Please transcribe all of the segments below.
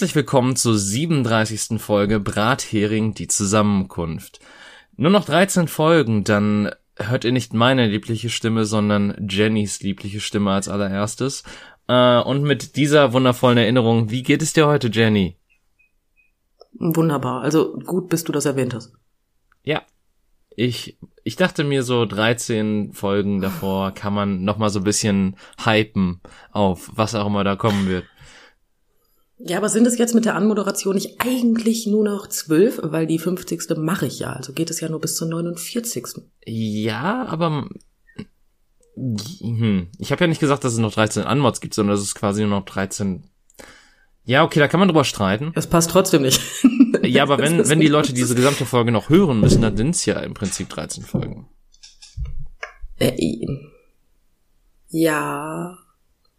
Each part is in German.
Herzlich willkommen zur 37. Folge Brathering, die Zusammenkunft. Nur noch 13 Folgen, dann hört ihr nicht meine liebliche Stimme, sondern Jennys liebliche Stimme als allererstes. Äh, und mit dieser wundervollen Erinnerung, wie geht es dir heute, Jenny? Wunderbar. Also gut, bis du das erwähnt hast. Ja. Ich, ich dachte mir so 13 Folgen davor kann man noch mal so ein bisschen hypen auf was auch immer da kommen wird. Ja, aber sind es jetzt mit der Anmoderation nicht eigentlich nur noch zwölf? Weil die 50. mache ich ja. Also geht es ja nur bis zur 49. Ja, aber hm, ich habe ja nicht gesagt, dass es noch 13 Anmods gibt, sondern dass es quasi nur noch 13 ja, okay, da kann man drüber streiten. Es passt trotzdem nicht. ja, aber wenn, wenn die Leute diese gesamte Folge noch hören müssen, dann sind es ja im Prinzip 13 Folgen. Äh, ja.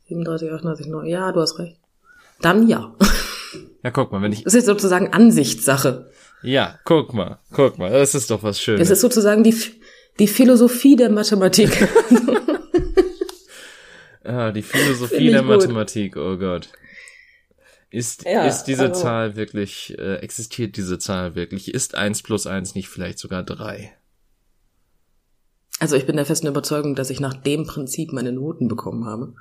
37, 38, 9. Ja, du hast recht. Dann ja. Ja, guck mal, wenn ich. Das ist sozusagen Ansichtssache. Ja, guck mal, guck mal, das ist doch was Schönes. Das ist sozusagen die, die Philosophie der Mathematik. ah, die Philosophie der gut. Mathematik, oh Gott. Ist, ja, ist diese also, Zahl wirklich, äh, existiert diese Zahl wirklich? Ist eins plus eins nicht vielleicht sogar drei? Also ich bin der festen Überzeugung, dass ich nach dem Prinzip meine Noten bekommen habe.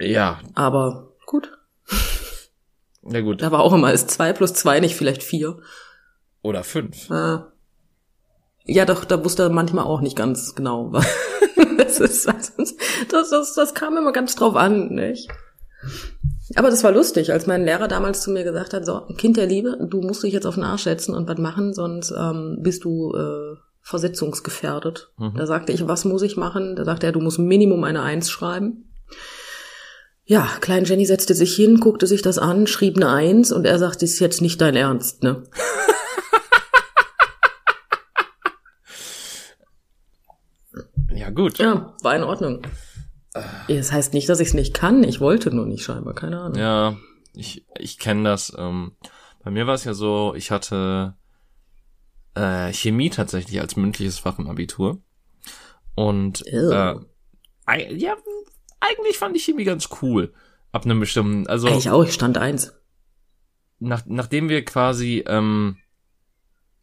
Ja. Aber gut. Ja gut. Da war auch immer, ist zwei plus zwei nicht vielleicht vier? Oder fünf. Ah. Ja, doch, da wusste er manchmal auch nicht ganz genau. das, ist, das, das, das kam immer ganz drauf an, nicht? Aber das war lustig, als mein Lehrer damals zu mir gesagt hat, so, Kind der Liebe, du musst dich jetzt auf den Arsch setzen und was machen, sonst ähm, bist du äh, versetzungsgefährdet. Mhm. Da sagte ich, was muss ich machen? Da sagte er, du musst Minimum eine Eins schreiben. Ja, Klein Jenny setzte sich hin, guckte sich das an, schrieb eine Eins und er sagte, ist jetzt nicht dein Ernst, ne? ja, gut. Ja, war in Ordnung. Das heißt nicht, dass ich es nicht kann. Ich wollte nur nicht scheinbar, keine Ahnung. Ja, ich, ich kenne das. Ähm, bei mir war es ja so, ich hatte äh, Chemie tatsächlich als mündliches Fach im Abitur. Und äh, ja, eigentlich fand ich Chemie ganz cool. Ab einem bestimmten, also. Ich auch, ich stand eins. Nach, nachdem wir quasi, ähm,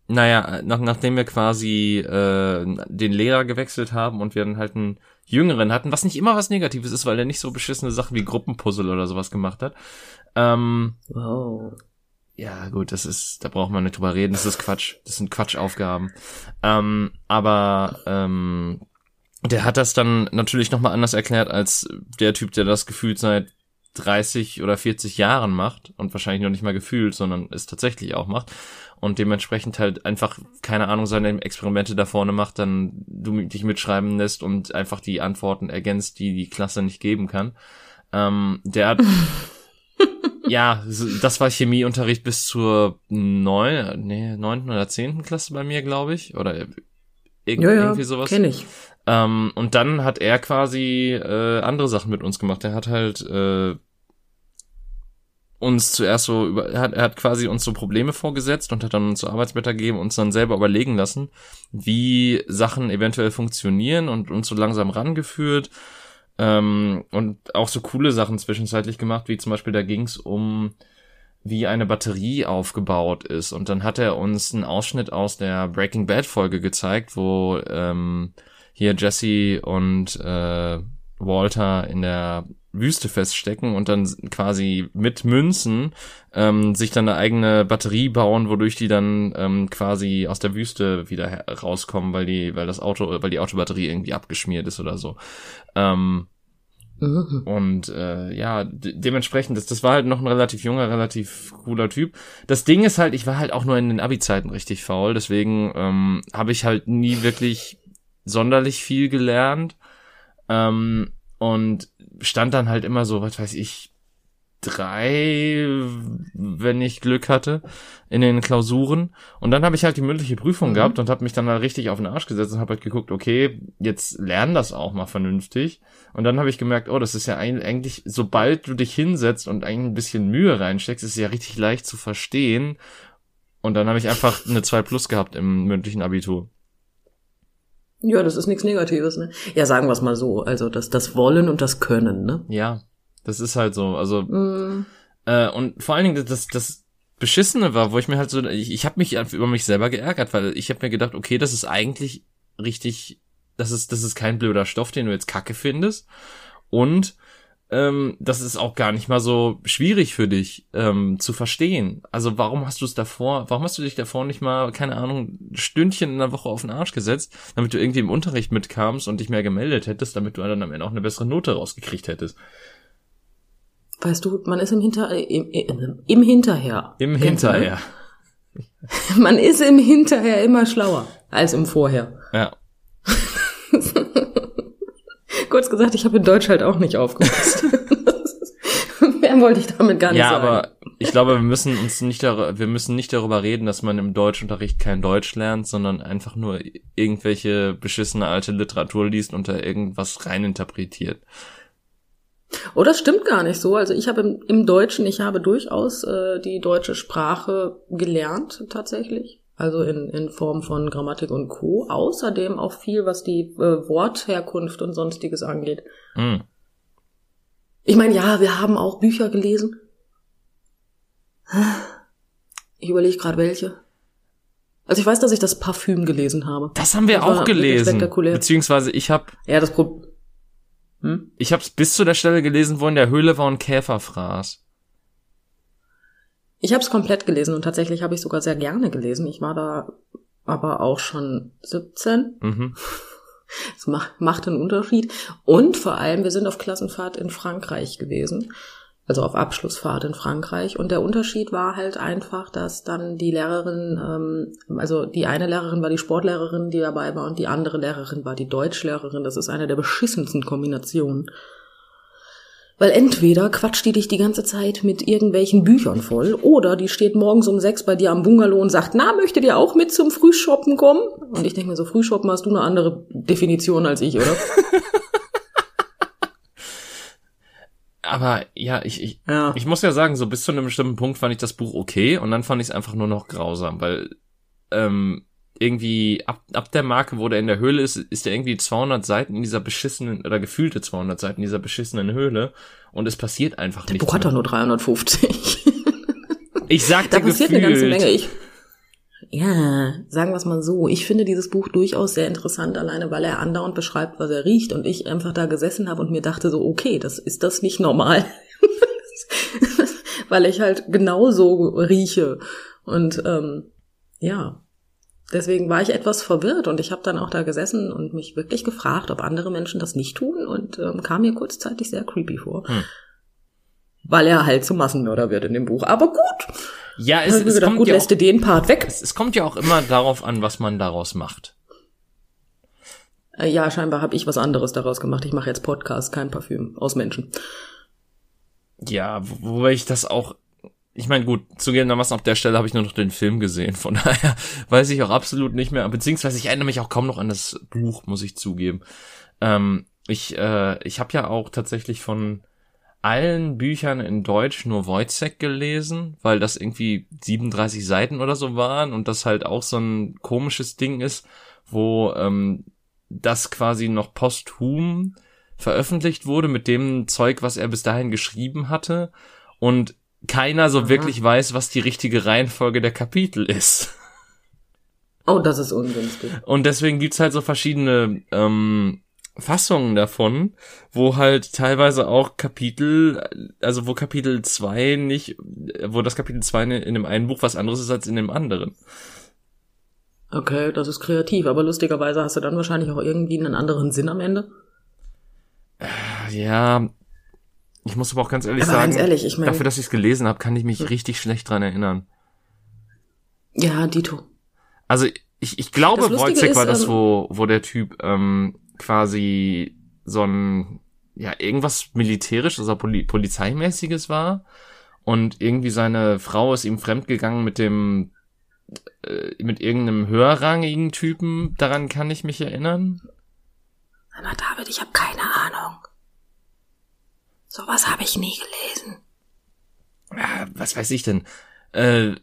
naja, nach, nachdem wir quasi äh, den Lehrer gewechselt haben und wir dann halt einen Jüngeren hatten, was nicht immer was Negatives ist, weil er nicht so beschissene Sachen wie Gruppenpuzzle oder sowas gemacht hat. Ähm, wow. Ja, gut, das ist, da braucht man nicht drüber reden, das ist Quatsch. Das sind Quatschaufgaben. Ähm, aber ähm, der hat das dann natürlich nochmal anders erklärt als der Typ, der das gefühlt seit 30 oder 40 Jahren macht und wahrscheinlich noch nicht mal gefühlt, sondern es tatsächlich auch macht und dementsprechend halt einfach, keine Ahnung, seine Experimente da vorne macht, dann du dich mitschreiben lässt und einfach die Antworten ergänzt, die die Klasse nicht geben kann. Ähm, der hat, ja, das war Chemieunterricht bis zur neun, nee, neunten oder zehnten Klasse bei mir, glaube ich, oder irg ja, ja, irgendwie sowas. Kenn ich. Ähm, und dann hat er quasi äh, andere Sachen mit uns gemacht. Er hat halt äh, uns zuerst so über, er hat, er hat quasi uns so Probleme vorgesetzt und hat dann uns so Arbeitsblätter gegeben, uns dann selber überlegen lassen, wie Sachen eventuell funktionieren und uns so langsam rangeführt ähm, und auch so coole Sachen zwischenzeitlich gemacht, wie zum Beispiel da ging es um wie eine Batterie aufgebaut ist und dann hat er uns einen Ausschnitt aus der Breaking Bad Folge gezeigt, wo ähm, hier Jesse und äh, Walter in der Wüste feststecken und dann quasi mit Münzen ähm, sich dann eine eigene Batterie bauen, wodurch die dann ähm, quasi aus der Wüste wieder rauskommen, weil die, weil das Auto, weil die Autobatterie irgendwie abgeschmiert ist oder so. Ähm, mhm. Und äh, ja, de dementsprechend, das, das war halt noch ein relativ junger, relativ cooler Typ. Das Ding ist halt, ich war halt auch nur in den Abi-Zeiten richtig faul, deswegen ähm, habe ich halt nie wirklich sonderlich viel gelernt. Ähm, und stand dann halt immer so, was weiß ich, drei, wenn ich Glück hatte, in den Klausuren. Und dann habe ich halt die mündliche Prüfung mhm. gehabt und habe mich dann halt richtig auf den Arsch gesetzt und habe halt geguckt, okay, jetzt lern das auch mal vernünftig. Und dann habe ich gemerkt, oh, das ist ja eigentlich, sobald du dich hinsetzt und ein bisschen Mühe reinsteckst, ist es ja richtig leicht zu verstehen. Und dann habe ich einfach eine 2 Plus gehabt im mündlichen Abitur. Ja, das ist nichts Negatives, ne? Ja, sagen wir es mal so. Also das, das Wollen und das Können, ne? Ja, das ist halt so. Also mm. Äh, und vor allen Dingen das, das Beschissene war, wo ich mir halt so, ich, ich habe mich über mich selber geärgert, weil ich habe mir gedacht, okay, das ist eigentlich richtig, das ist, das ist kein blöder Stoff, den du jetzt kacke findest. Und ähm, das ist auch gar nicht mal so schwierig für dich ähm, zu verstehen. Also warum hast du es davor, warum hast du dich davor nicht mal, keine Ahnung, Stündchen in der Woche auf den Arsch gesetzt, damit du irgendwie im Unterricht mitkamst und dich mehr gemeldet hättest, damit du dann am Ende auch eine bessere Note rausgekriegt hättest? Weißt du, man ist im Hinter, im, im, im Hinterher. Im Hinterher. Man ist im Hinterher immer schlauer als im Vorher. Ja. Kurz gesagt, ich habe in Deutsch halt auch nicht aufgepasst. Mehr wollte ich damit gar nicht ja, sagen. aber ich glaube, wir müssen uns nicht darüber, wir müssen nicht darüber reden, dass man im Deutschunterricht kein Deutsch lernt, sondern einfach nur irgendwelche beschissene alte Literatur liest und da irgendwas reininterpretiert. Oh, das stimmt gar nicht so. Also ich habe im, im Deutschen, ich habe durchaus äh, die deutsche Sprache gelernt tatsächlich. Also in, in Form von Grammatik und Co. Außerdem auch viel, was die äh, Wortherkunft und sonstiges angeht. Hm. Ich meine, ja, wir haben auch Bücher gelesen. Ich überlege gerade welche. Also ich weiß, dass ich das Parfüm gelesen habe. Das haben wir Das auch gelesen. spektakulär. Beziehungsweise ich habe Ja, das Pro hm? ich hab's bis zu der Stelle gelesen, wo in der Höhle war und Käfer fraß. Ich habe es komplett gelesen und tatsächlich habe ich sogar sehr gerne gelesen. Ich war da aber auch schon 17. Mhm. Das macht, macht einen Unterschied. Und vor allem, wir sind auf Klassenfahrt in Frankreich gewesen. Also auf Abschlussfahrt in Frankreich. Und der Unterschied war halt einfach, dass dann die Lehrerin, ähm, also die eine Lehrerin war die Sportlehrerin, die dabei war, und die andere Lehrerin war die Deutschlehrerin. Das ist eine der beschissensten Kombinationen. Weil entweder quatscht die dich die ganze Zeit mit irgendwelchen Büchern voll, oder die steht morgens um sechs bei dir am Bungalow und sagt, na, möchtet ihr auch mit zum Frühshoppen kommen? Und ich denke mir so, Frühshoppen hast du eine andere Definition als ich, oder? Aber ja, ich, ich, Ja. ich muss ja sagen, so bis zu einem bestimmten Punkt fand ich das Buch okay und dann fand ich es einfach nur noch grausam, weil ähm, irgendwie ab, ab der Marke, wo der in der Höhle ist, ist der irgendwie 200 Seiten in dieser beschissenen, oder gefühlte 200 Seiten in dieser beschissenen Höhle und es passiert einfach Der nichts. Buch hat doch nur 350. Ich sagte Da passiert gefühlt. eine ganze Menge. Ich, ja, sagen wir es mal so. Ich finde dieses Buch durchaus sehr interessant, alleine weil er andauernd beschreibt, was er riecht. Und ich einfach da gesessen habe und mir dachte so, okay, das ist das nicht normal. weil ich halt genauso rieche. Und ähm, ja, deswegen war ich etwas verwirrt und ich habe dann auch da gesessen und mich wirklich gefragt, ob andere Menschen das nicht tun und ähm, kam mir kurzzeitig sehr creepy vor. Hm. Weil er halt zum Massenmörder wird in dem Buch. Aber gut, Ja, es, es, gedacht, kommt gut, ja auch, lässt du den Part weg. es, es kommt ja auch immer darauf an, was man daraus macht. Äh, Ja, scheinbar habe ich was anderes daraus gemacht. Ich mache jetzt Podcast, kein Parfüm aus Menschen. Ja, wo- wobei ich das auch, ich meine, gut, zugegebenermaßen auf der Stelle habe ich nur noch den Film gesehen, von daher weiß ich auch absolut nicht mehr, beziehungsweise ich erinnere mich auch kaum noch an das Buch, muss ich zugeben. Ähm, ich äh, ich habe ja auch tatsächlich von allen Büchern in Deutsch nur Wojciech gelesen, weil das irgendwie 37 Seiten oder so waren und das halt auch so ein komisches Ding ist, wo ähm, das quasi noch posthum veröffentlicht wurde mit dem Zeug, was er bis dahin geschrieben hatte und keiner so Aha. wirklich weiß, was die richtige Reihenfolge der Kapitel ist. Oh, das ist ungünstig. Und deswegen gibt's halt so verschiedene ähm, Fassungen davon, wo halt teilweise auch Kapitel, also wo Kapitel 2 nicht, wo das Kapitel 2 in, in dem einen Buch was anderes ist als in dem anderen. Okay, das ist kreativ, aber lustigerweise hast du dann wahrscheinlich auch irgendwie einen anderen Sinn am Ende. Ja, ich muss aber auch ganz ehrlich Aber sagen, ganz ehrlich, ich meine- dafür, dass ich es gelesen habe, kann ich mich richtig schlecht dran erinnern. Ja, Dito. Also ich, ich glaube, Wojciech war das, ähm, wo, wo der Typ ähm, quasi so ein, ja, irgendwas militärisches oder Poli polizeimäßiges war. Und irgendwie seine Frau ist ihm fremdgegangen mit dem, äh, mit irgendeinem höherrangigen Typen. Daran kann ich mich erinnern. Na, David, ich habe keine Ahnung. Sowas habe ich nie gelesen. Ja, was weiß ich denn? Äh,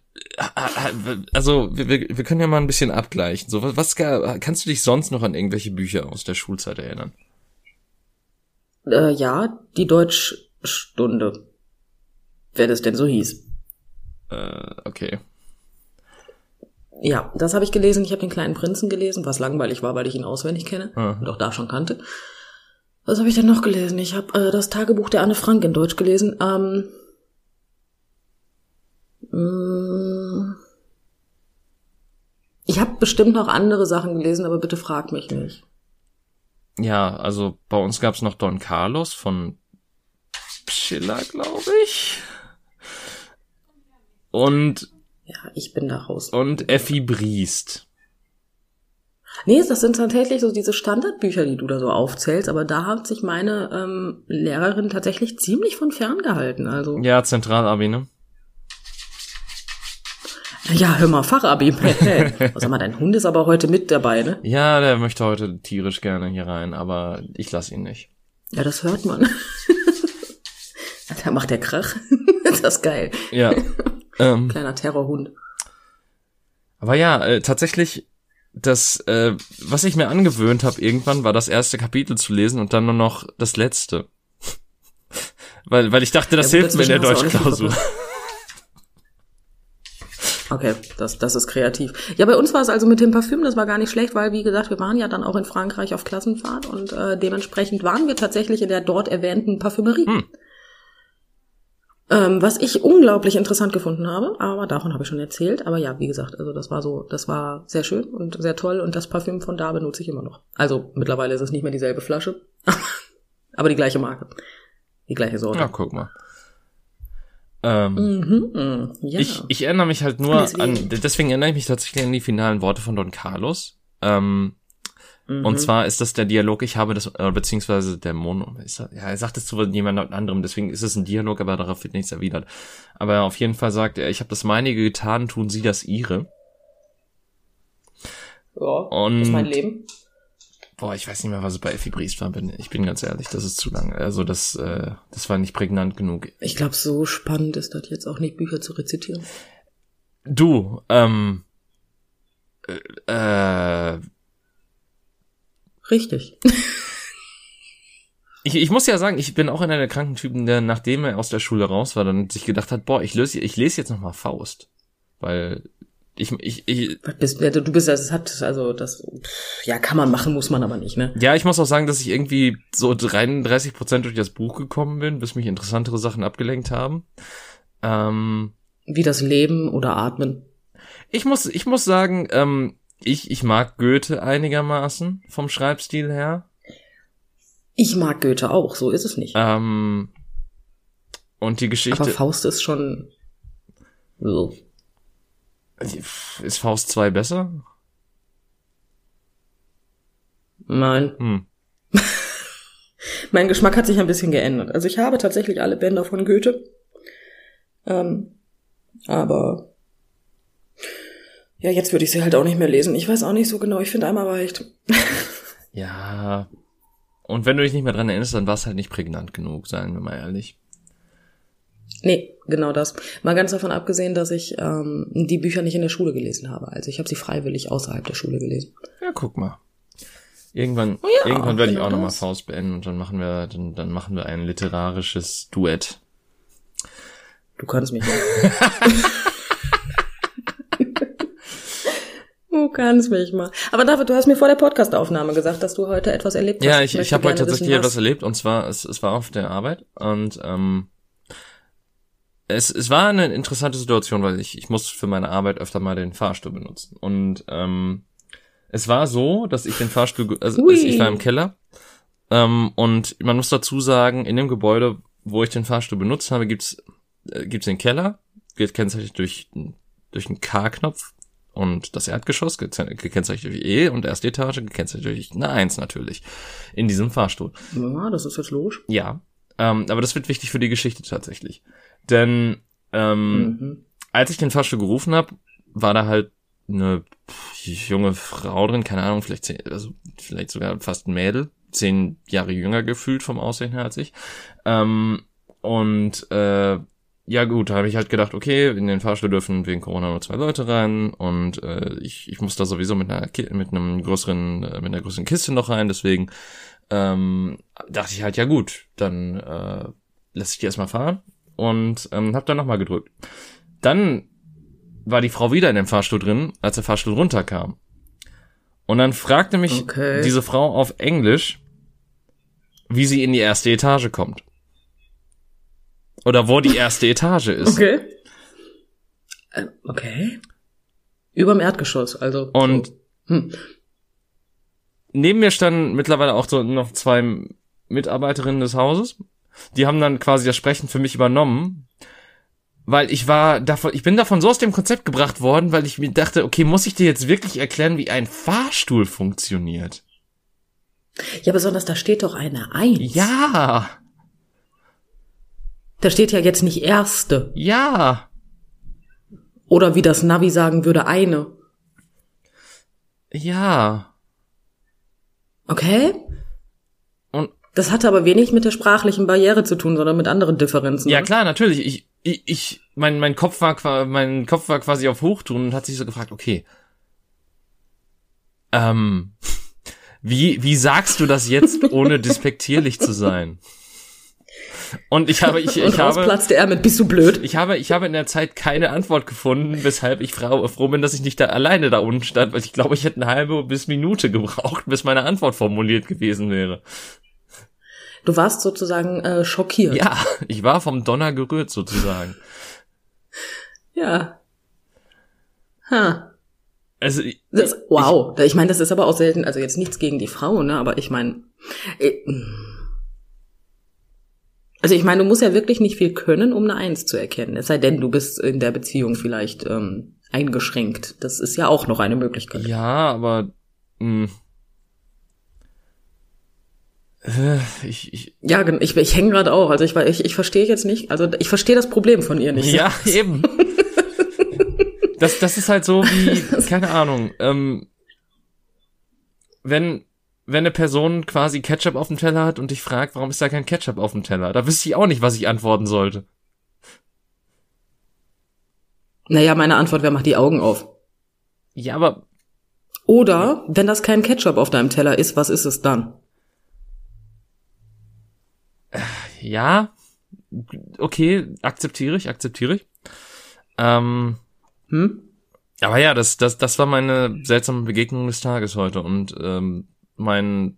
also wir, wir können ja mal ein bisschen abgleichen. So was, was kannst du dich sonst noch an irgendwelche Bücher aus der Schulzeit erinnern? Äh, ja, die Deutschstunde. wer das denn so hieß. Äh, okay. Ja, das habe ich gelesen. Ich habe den kleinen Prinzen gelesen, was langweilig war, weil ich ihn auswendig kenne Ah. und auch da schon kannte. Was habe ich denn noch gelesen? Ich habe äh, das Tagebuch der Anne Frank in Deutsch gelesen. Ähm, mh, ich habe bestimmt noch andere Sachen gelesen, aber bitte frag mich nicht. Ja, also bei uns gab's noch Don Carlos von Schiller, glaube ich. Und, Ja, ich bin da raus. und Effi Briest. Nee, das sind tatsächlich so diese Standardbücher, die du da so aufzählst, aber da hat sich meine ähm, Lehrerin tatsächlich ziemlich von fern gehalten. Also, Ja, Zentralabi, ne? ja, hör mal, Fachabi. Sag mal, dein Hund ist aber heute mit dabei, ne? Ja, der möchte heute tierisch gerne hier rein, aber ich lass ihn nicht. Ja, das hört man. da macht der Krach. das ist geil. Ja. ähm, Kleiner Terrorhund. aber ja, äh, tatsächlich, das, äh, was ich mir angewöhnt habe irgendwann, war das erste Kapitel zu lesen und dann nur noch das letzte. weil, weil ich dachte, das Ja, hilft mir in der Deutschklausur. Okay, das, das ist kreativ. Ja, bei uns war es also mit dem Parfüm, das war gar nicht schlecht, weil, wie gesagt, wir waren ja dann auch in Frankreich auf Klassenfahrt und äh, dementsprechend waren wir tatsächlich in der dort erwähnten Parfümerie. Hm. Ähm, was ich unglaublich interessant gefunden habe, aber davon habe ich schon erzählt. Aber ja, wie gesagt, also das war so, das war sehr schön und sehr toll und das Parfüm von da benutze ich immer noch. Also mittlerweile ist es nicht mehr dieselbe Flasche, aber die gleiche Marke. Die gleiche Sorte. Ja, guck mal. Ähm, Mhm, mh, ja. ich, ich erinnere mich halt nur Deswegen. an, deswegen erinnere ich mich tatsächlich an die finalen Worte von Don Carlos. Ähm, Mhm. Und zwar ist das der Dialog, ich habe das, äh, beziehungsweise der Mono, ist er, ja, er sagt es zu jemand anderem, deswegen ist es ein Dialog, aber darauf wird nichts erwidert. Aber auf jeden Fall sagt er, ich habe das meinige getan, tun Sie das Ihre. ja, Und, ist mein Leben. boah, ich weiß nicht mehr, was es bei Effi Briest war, bin, ich bin ganz ehrlich, das ist zu lang. Also das, äh, das war nicht prägnant genug. Ich glaube, so spannend ist das jetzt auch nicht, Bücher zu rezitieren. Du, ähm, äh, äh Richtig. Ich, ich muss ja sagen, ich bin auch einer der kranken Typen, der nachdem er aus der Schule raus war, dann sich gedacht hat, boah, ich löse, ich lese jetzt nochmal Faust. Weil ich, ich, ich, bist, ja, du bist, das hat, also das, ja, kann man machen, muss man aber nicht, ne? ja, ich muss auch sagen, dass ich irgendwie so 33 Prozent durch das Buch gekommen bin, bis mich interessantere Sachen abgelenkt haben. Ähm, Wie das Leben oder Atmen. ich muss, ich muss sagen, ähm, ich, ich mag Goethe einigermaßen vom Schreibstil her. Ich mag Goethe auch, so ist es nicht. Ähm, und die Geschichte aber Faust ist schon, so. ist Faust 2 besser? Nein. Hm. Mein Geschmack hat sich ein bisschen geändert. Also ich habe tatsächlich alle Bänder von Goethe. Ähm, aber ja, jetzt würde ich sie halt auch nicht mehr lesen. Ich weiß auch nicht so genau. Ich finde einmal reicht. Ja. Und wenn du dich nicht mehr dran erinnerst, dann war es halt nicht prägnant genug, seien wir mal ehrlich. Nee, genau das. Mal ganz davon abgesehen, dass ich ähm, die Bücher nicht in der Schule gelesen habe. Also ich habe sie freiwillig außerhalb der Schule gelesen. Ja, guck mal. Irgendwann, Oh ja, irgendwann werde ich auch nochmal. Faust beenden und dann machen wir, dann, dann machen wir ein literarisches Duett. Du kannst mich mal. du kannst mich mal. Aber David, du hast mir vor der Podcastaufnahme gesagt, dass du heute etwas erlebt hast. Ja, ich, ich möchte habe heute tatsächlich wissen, etwas erlebt und zwar, es, es war auf der Arbeit und ähm, es, es war eine interessante Situation, weil ich, ich muss für meine Arbeit öfter mal den Fahrstuhl benutzen. Und ähm, es war so, dass ich den Fahrstuhl, also Hui. ich war im Keller ähm, und man muss dazu sagen, in dem Gebäude, wo ich den Fahrstuhl benutzt habe, gibt's äh, gibt's den Keller, wird gekennzeichnet durch, durch einen K-Knopf und das Erdgeschoss gekennzeichnet durch E und erste Etage gekennzeichnet durch eine Eins natürlich in diesem Fahrstuhl. Ja, das ist jetzt logisch. Ja, ähm, aber das wird wichtig für die Geschichte tatsächlich. Denn ähm, Mhm. als ich den Fahrstuhl gerufen habe, war da halt eine junge Frau drin, keine Ahnung, vielleicht zehn, also vielleicht sogar fast ein Mädel, zehn Jahre jünger gefühlt vom Aussehen her als ich. Ähm, und äh, ja gut, da habe ich halt gedacht, okay, in den Fahrstuhl dürfen wegen Corona nur zwei Leute rein und äh, ich, ich muss da sowieso mit einer mit einem größeren äh, mit einer größeren Kiste noch rein, deswegen ähm, dachte ich halt, ja gut, dann äh, lasse ich die erstmal fahren und ähm, habe dann nochmal gedrückt. Dann war die Frau wieder in dem Fahrstuhl drin, als der Fahrstuhl runterkam. Und dann fragte mich Okay. diese Frau auf Englisch, wie sie in die erste Etage kommt. Oder wo die erste Etage ist. Okay. Äh, okay. Überm Erdgeschoss, also. Und so. Hm. neben mir standen mittlerweile auch so noch zwei Mitarbeiterinnen des Hauses. Die haben dann quasi das Sprechen für mich übernommen. Weil ich war davon, ich bin davon so aus dem Konzept gebracht worden, weil ich mir dachte, okay, muss ich dir jetzt wirklich erklären, wie ein Fahrstuhl funktioniert? Ja, besonders da steht doch eine Eins. Ja, Da steht ja jetzt nicht erste. ja, Oder wie das Navi sagen würde, eine. ja. Okay? Und Das hatte aber wenig mit der sprachlichen Barriere zu tun, sondern mit anderen Differenzen. ja ne? klar, natürlich. Ich, ich, ich mein, mein Kopf war, mein Kopf war quasi auf Hochtouren und hat sich so gefragt, okay, ähm, wie, wie sagst du das jetzt, ohne despektierlich zu sein? Und ich habe, ich, Und ich habe, rausplatzte er mit, bist du blöd? ich habe, ich habe in der Zeit keine Antwort gefunden, weshalb ich froh, bin, dass ich nicht da alleine da unten stand, weil ich glaube, ich hätte eine halbe bis Minute gebraucht, bis meine Antwort formuliert gewesen wäre. Du warst sozusagen äh, schockiert. Ja, ich war vom Donner gerührt sozusagen. Ja. Ha. Also, ich- Das, wow. Ich meine, das ist aber auch selten, also jetzt nichts gegen die Frau, ne, aber ich meine, äh, also ich meine, du musst ja wirklich nicht viel können, um eine Eins zu erkennen. Es sei denn, du bist in der Beziehung vielleicht ähm, eingeschränkt. Das ist ja auch noch eine Möglichkeit. Ja, aber mh, äh, ich, ich, Ja, ich, ich hänge gerade auch. Also ich, ich, ich verstehe jetzt nicht, also ich verstehe das Problem von ihr nicht. ja eben. Das, das ist halt so wie, keine Ahnung, ähm, wenn wenn eine Person quasi Ketchup auf dem Teller hat und dich fragt, warum ist da kein Ketchup auf dem Teller, da wüsste ich auch nicht, was ich antworten sollte. Naja, meine Antwort wäre, mach die Augen auf. Ja, aber Oder, wenn das kein Ketchup auf deinem Teller ist, was ist es dann? ja, okay, akzeptiere ich, akzeptiere ich. Ähm, Hm? Aber ja, das, das, das war meine seltsame Begegnung des Tages heute und ähm, mein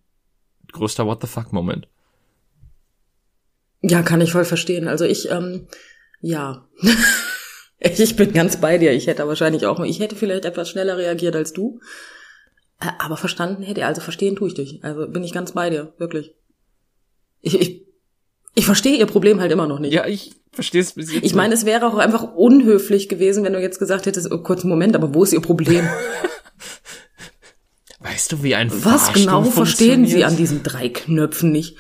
größter What the fuck Moment. Ja, kann ich voll verstehen. Also ich, ähm, ja. ich bin ganz bei dir. Ich hätte wahrscheinlich auch, ich hätte vielleicht etwas schneller reagiert als du. Äh, Aber verstanden hätte, also verstehen tue ich dich. Also bin ich ganz bei dir, wirklich. Ich, ich, ich verstehe ihr Problem halt immer noch nicht. Ja, ich verstehe es bis jetzt. Ich meine, es wäre auch einfach unhöflich gewesen, wenn du jetzt gesagt hättest, oh, kurz einen Moment, aber wo ist ihr Problem? weißt du, wie ein Was genau verstehen Sie an diesen drei Knöpfen nicht?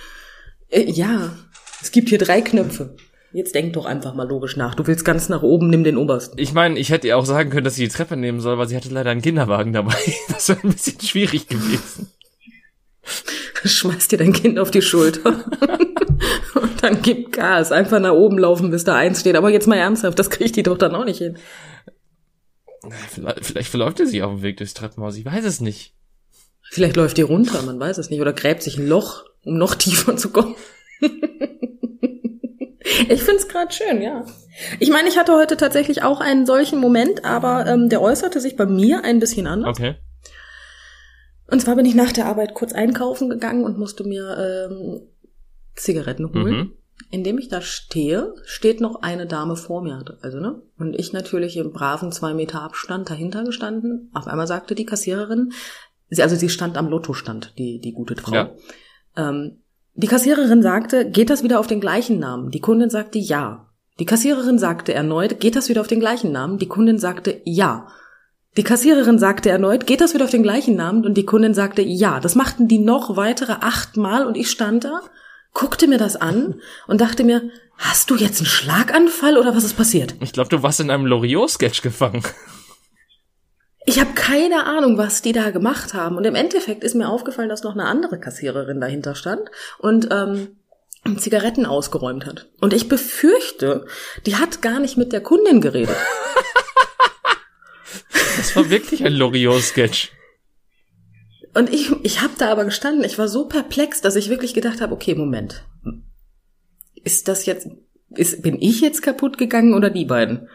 Äh, ja, es gibt hier drei Knöpfe. Jetzt denk doch einfach mal logisch nach. Du willst ganz nach oben, nimm den obersten. Ich meine, ich hätte ihr auch sagen können, dass sie die Treppe nehmen soll, weil sie hatte leider einen Kinderwagen dabei. Das wäre ein bisschen schwierig gewesen. Schmeiß dir dein Kind auf die Schulter. Und dann gib Gas. Einfach nach oben laufen, bis da eins steht. Aber jetzt mal ernsthaft, das kriegt die doch dann auch nicht hin. Vielleicht, vielleicht verläuft er sich auf dem Weg durchs Treppenhaus. Ich weiß es nicht. Vielleicht läuft die runter, man weiß es nicht. Oder gräbt sich ein Loch, um noch tiefer zu kommen. Ich find's gerade schön, ja. Ich meine, ich hatte heute tatsächlich auch einen solchen Moment, aber ähm, der äußerte sich bei mir ein bisschen anders. Okay. Und zwar bin ich nach der Arbeit kurz einkaufen gegangen und musste mir ähm, Zigaretten holen. Mhm. Indem ich da stehe, steht noch eine Dame vor mir. Also, ne? Und ich natürlich im braven zwei Meter Abstand dahinter gestanden. Auf einmal sagte die Kassiererin, sie, also sie stand am Lottostand, die, die gute Frau. Ja. Ähm, die Kassiererin sagte, geht das wieder auf den gleichen Namen? Die Kundin sagte ja. Die Kassiererin sagte erneut, geht das wieder auf den gleichen Namen? Die Kundin sagte ja. Die Kassiererin sagte erneut, geht das wieder auf den gleichen Namen? Und die Kundin sagte ja. Das machten die noch weitere achtmal und ich stand da, guckte mir das an und dachte mir, hast du jetzt einen Schlaganfall oder was ist passiert? Ich glaube, du warst in einem Loriot-Sketch gefangen. Ich habe keine Ahnung, was die da gemacht haben. Und im Endeffekt ist mir aufgefallen, dass noch eine andere Kassiererin dahinter stand und ähm, Zigaretten ausgeräumt hat. Und ich befürchte, die hat gar nicht mit der Kundin geredet. Das war wirklich ein Loriot-Sketch. Und ich, ich habe da aber gestanden, ich war so perplex, dass ich wirklich gedacht habe, okay, Moment. Ist das jetzt, ist, bin ich jetzt kaputt gegangen oder die beiden?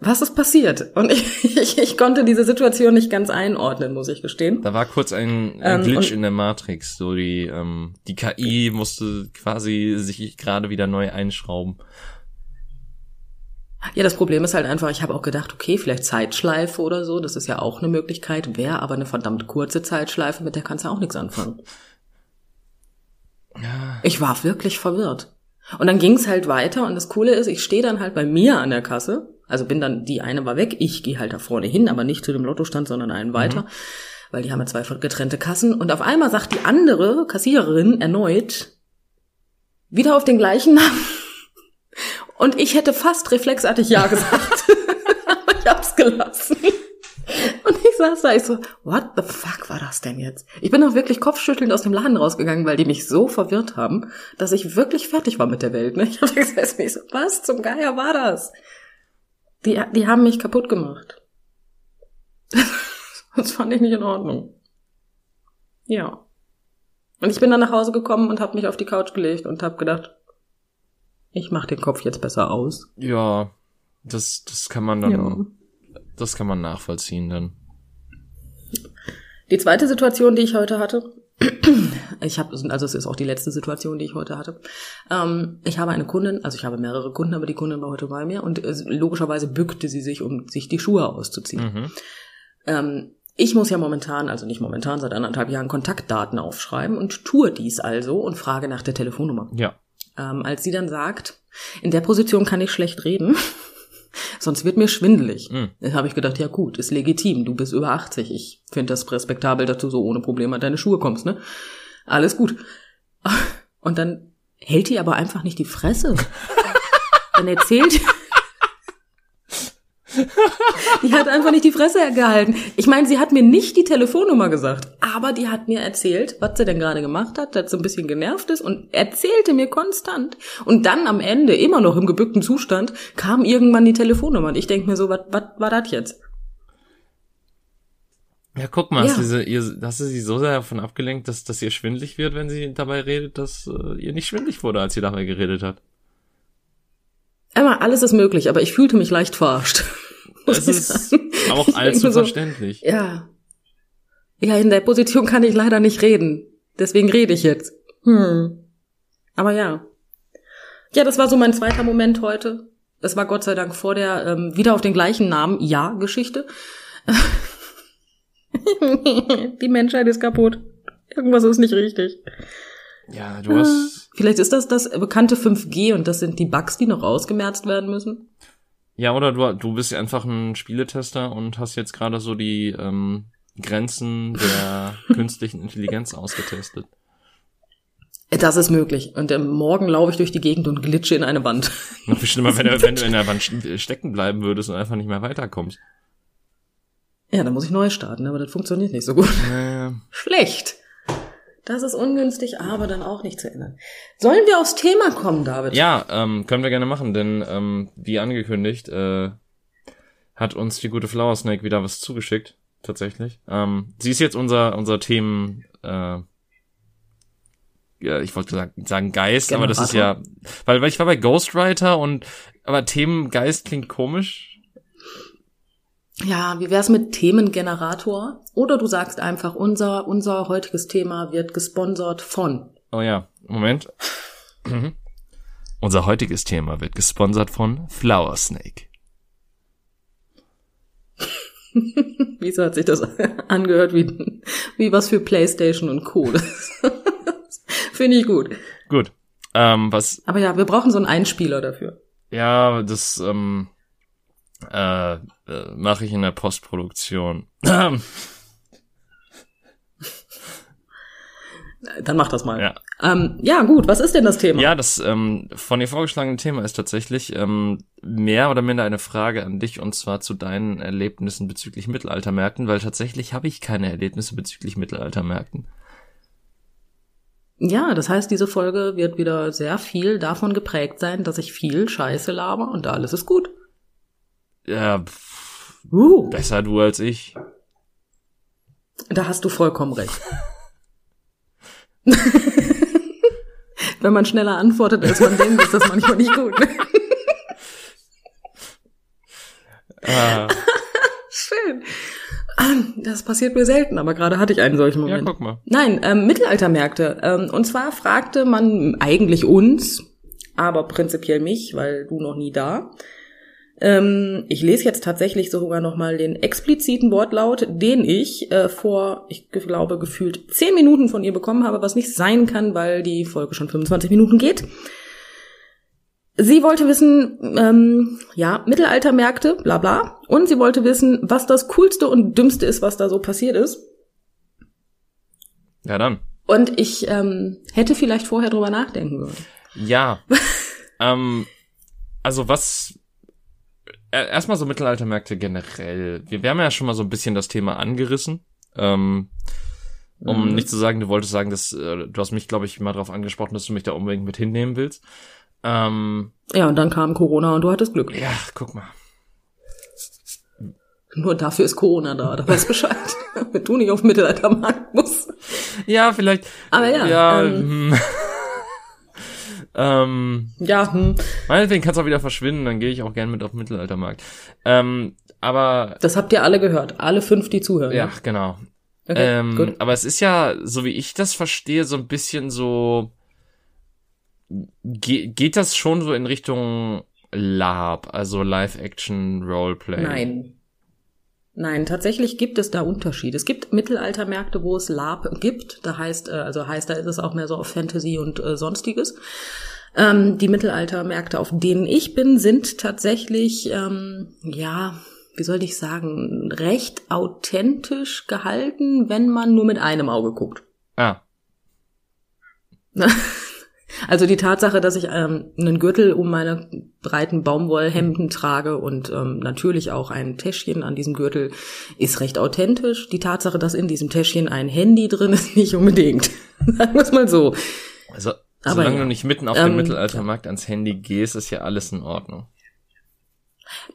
Was ist passiert? Und ich, ich, ich konnte diese Situation nicht ganz einordnen, muss ich gestehen. Da war kurz ein, ein Ähm, Glitch und- in der Matrix. So die, ähm, die KI musste quasi sich gerade wieder neu einschrauben. Ja, das Problem ist halt einfach, ich habe auch gedacht, okay, vielleicht Zeitschleife oder so, das ist ja auch eine Möglichkeit, wäre aber eine verdammt kurze Zeitschleife, mit der kannst du auch nichts anfangen. Ja. Ich war wirklich verwirrt. Und dann ging's halt weiter und das Coole ist, ich stehe dann halt bei mir an der Kasse, also bin dann, die eine war weg, ich gehe halt da vorne hin, aber nicht zu dem Lottostand, sondern einen weiter, weil die haben ja zwei getrennte Kassen und auf einmal sagt die andere Kassiererin erneut wieder auf den gleichen Namen und ich hätte fast reflexartig Ja gesagt. Aber ich hab's gelassen. Und ich saß da, ich so, what the fuck war das denn jetzt? Ich bin auch wirklich kopfschüttelnd aus dem Laden rausgegangen, weil die mich so verwirrt haben, dass ich wirklich fertig war mit der Welt. Ne? Ich habe gesagt, ich so, was zum Geier war das? Die, die haben mich kaputt gemacht. Das fand ich nicht in Ordnung. Ja. Und ich bin dann nach Hause gekommen und habe mich auf die Couch gelegt und habe gedacht, ich mach den Kopf jetzt besser aus. Ja, das, das kann man dann, Ja. das kann man nachvollziehen dann. Die zweite Situation, die ich heute hatte, ich habe, also es ist auch die letzte Situation, die ich heute hatte. Ähm, ich habe eine Kundin, also ich habe mehrere Kunden, aber die Kundin war heute bei mir und äh, logischerweise bückte sie sich, um sich die Schuhe auszuziehen. Mhm. Ähm, ich muss ja momentan, also nicht momentan, seit anderthalb Jahren Kontaktdaten aufschreiben und tue dies also und frage nach der Telefonnummer. Ja. Ähm, als sie dann sagt, in der Position kann ich schlecht reden, sonst wird mir schwindelig. Mhm. Dann habe ich gedacht, ja gut, ist legitim, du bist über 80. Ich finde das respektabel, dass du so ohne Probleme an deine Schuhe kommst, ne? Alles gut. Und dann hält die aber einfach nicht die Fresse. Dann erzählt. Die hat einfach nicht die Fresse gehalten. Ich meine, sie hat mir nicht die Telefonnummer gesagt, aber die hat mir erzählt, was sie denn gerade gemacht hat, dass sie ein bisschen genervt ist und erzählte mir konstant. Und dann am Ende, immer noch im gebückten Zustand, kam irgendwann die Telefonnummer. Und ich denke mir so, was war das jetzt? Ja, guck mal, hast, Ja. diese, ihr, hast du sie so sehr davon abgelenkt, dass, dass ihr schwindlig wird, wenn sie dabei redet, dass äh, ihr nicht schwindlig wurde, als sie dabei geredet hat. Emma, alles ist möglich, aber ich fühlte mich leicht verarscht. Es ich ist auch allzu denke so, verständlich. Ja. Ja, in der Position kann ich leider nicht reden. Deswegen rede ich jetzt. Hm. Aber ja. Ja, das war so mein zweiter Moment heute. Das war Gott sei Dank vor der ähm, wieder auf den gleichen Namen Ja-Geschichte. Die Menschheit ist kaputt. Irgendwas ist nicht richtig. Ja, du hast, Vielleicht ist das das bekannte 5G und das sind die Bugs, die noch ausgemerzt werden müssen. ja, oder du, du bist einfach ein Spieletester und hast jetzt gerade so die ähm, Grenzen der künstlichen Intelligenz ausgetestet. Das ist möglich. Und morgen laufe ich durch die Gegend und glitsche in eine Wand. Noch viel schlimmer, wenn, du- wenn du in der Wand st- stecken bleiben würdest und einfach nicht mehr weiterkommst. Ja, dann muss ich neu starten, aber das funktioniert nicht so gut. Äh, Schlecht. Das ist ungünstig, aber dann auch nicht zu ändern. Sollen wir aufs Thema kommen, David? ja, ähm, können wir gerne machen, denn ähm, wie angekündigt, äh, hat uns die gute Flower Snake wieder was zugeschickt, tatsächlich. Ähm, sie ist jetzt unser unser Themen, äh, ja, ich wollte sagen, Geist, aber das ist ja, weil, weil ich war bei Ghostwriter und aber Themen Geist klingt komisch. Ja, wie wär's mit Themengenerator? Oder du sagst einfach, unser, unser heutiges Thema wird gesponsert von. Oh ja, Moment. Mhm. Unser heutiges Thema wird gesponsert von Flower Snake. Wieso hat sich das angehört wie, wie was für Playstation und Co. Finde ich gut. Gut. Ähm, was Aber ja, wir brauchen so einen Einspieler dafür. Ja, das ähm, äh, äh, mache ich in der Postproduktion. Dann mach das mal. ja. Ähm, ja, gut, was ist denn das Thema? ja, das ähm, von dir vorgeschlagene Thema ist tatsächlich ähm, mehr oder minder eine Frage an dich und zwar zu deinen Erlebnissen bezüglich Mittelaltermärkten, weil tatsächlich habe ich keine Erlebnisse bezüglich Mittelaltermärkten. Ja, das heißt, diese Folge wird wieder sehr viel davon geprägt sein, dass ich viel Scheiße laber und alles ist gut. Ja, pff, Uh, besser du als ich. da hast du vollkommen recht. Wenn man schneller antwortet, als man denkt, ist das manchmal nicht gut. Ne? Ah, Schön. Ähm, Das passiert mir selten, aber gerade hatte ich einen solchen ja, Moment. guck mal. Nein, ähm, Mittelaltermärkte. Ähm, und zwar fragte man eigentlich uns, aber prinzipiell mich, weil du noch nie da. Ähm, ich lese jetzt tatsächlich sogar noch mal den expliziten Wortlaut, den ich äh, vor, ich glaube, gefühlt zehn Minuten von ihr bekommen habe, was nicht sein kann, weil die Folge schon 25 Minuten geht. Sie wollte wissen, ähm, ja, Mittelaltermärkte, bla bla. Und sie wollte wissen, was das Coolste und Dümmste ist, was da so passiert ist. Ja, dann. Und ich ähm, hätte vielleicht vorher drüber nachdenken sollen. Ja. ähm, also was erstmal so Mittelaltermärkte generell. Wir, wir haben ja schon mal so ein bisschen das Thema angerissen. Ähm, um Mhm. nicht zu sagen, du wolltest sagen, dass äh, du hast mich, glaube ich, mal darauf angesprochen, dass du mich da unbedingt mit hinnehmen willst. Ähm, Ja, und dann kam Corona und du hattest Glück. ja, guck mal. Nur dafür ist Corona da, da weißt Bescheid. Wenn du nicht auf Mittelaltermarkt musst. Ja, vielleicht. Aber ja, Ja. ähm, hm. Ähm, Ja, hm, meinetwegen kannst du auch wieder verschwinden, dann gehe ich auch gern mit auf den Mittelaltermarkt. Ähm, aber das habt ihr alle gehört. Alle fünf, die zuhören. ja, genau. Okay, ähm, gut. aber es ist ja, so wie ich das verstehe, so ein bisschen so. Ge geht das schon so in Richtung Lab, also Live-Action-Roleplay? Nein. Nein, tatsächlich gibt es da Unterschiede. Es gibt Mittelaltermärkte, wo es LARP gibt. Da heißt, äh, also heißt, da ist es auch mehr so auf Fantasy und äh, sonstiges. Ähm, die Mittelaltermärkte, auf denen ich bin, sind tatsächlich, ähm, ja, wie soll ich sagen, recht authentisch gehalten, wenn man nur mit einem Auge guckt. Ah, Also die Tatsache, dass ich ähm, einen Gürtel um meine breiten Baumwollhemden trage und ähm, natürlich auch ein Täschchen an diesem Gürtel, ist recht authentisch. Die Tatsache, dass in diesem Täschchen ein Handy drin ist, nicht unbedingt. Sagen wir es mal so. also Aber solange ja. du nicht mitten auf den Ähm, Mittelaltermarkt ans Handy gehst, ist ja alles in Ordnung.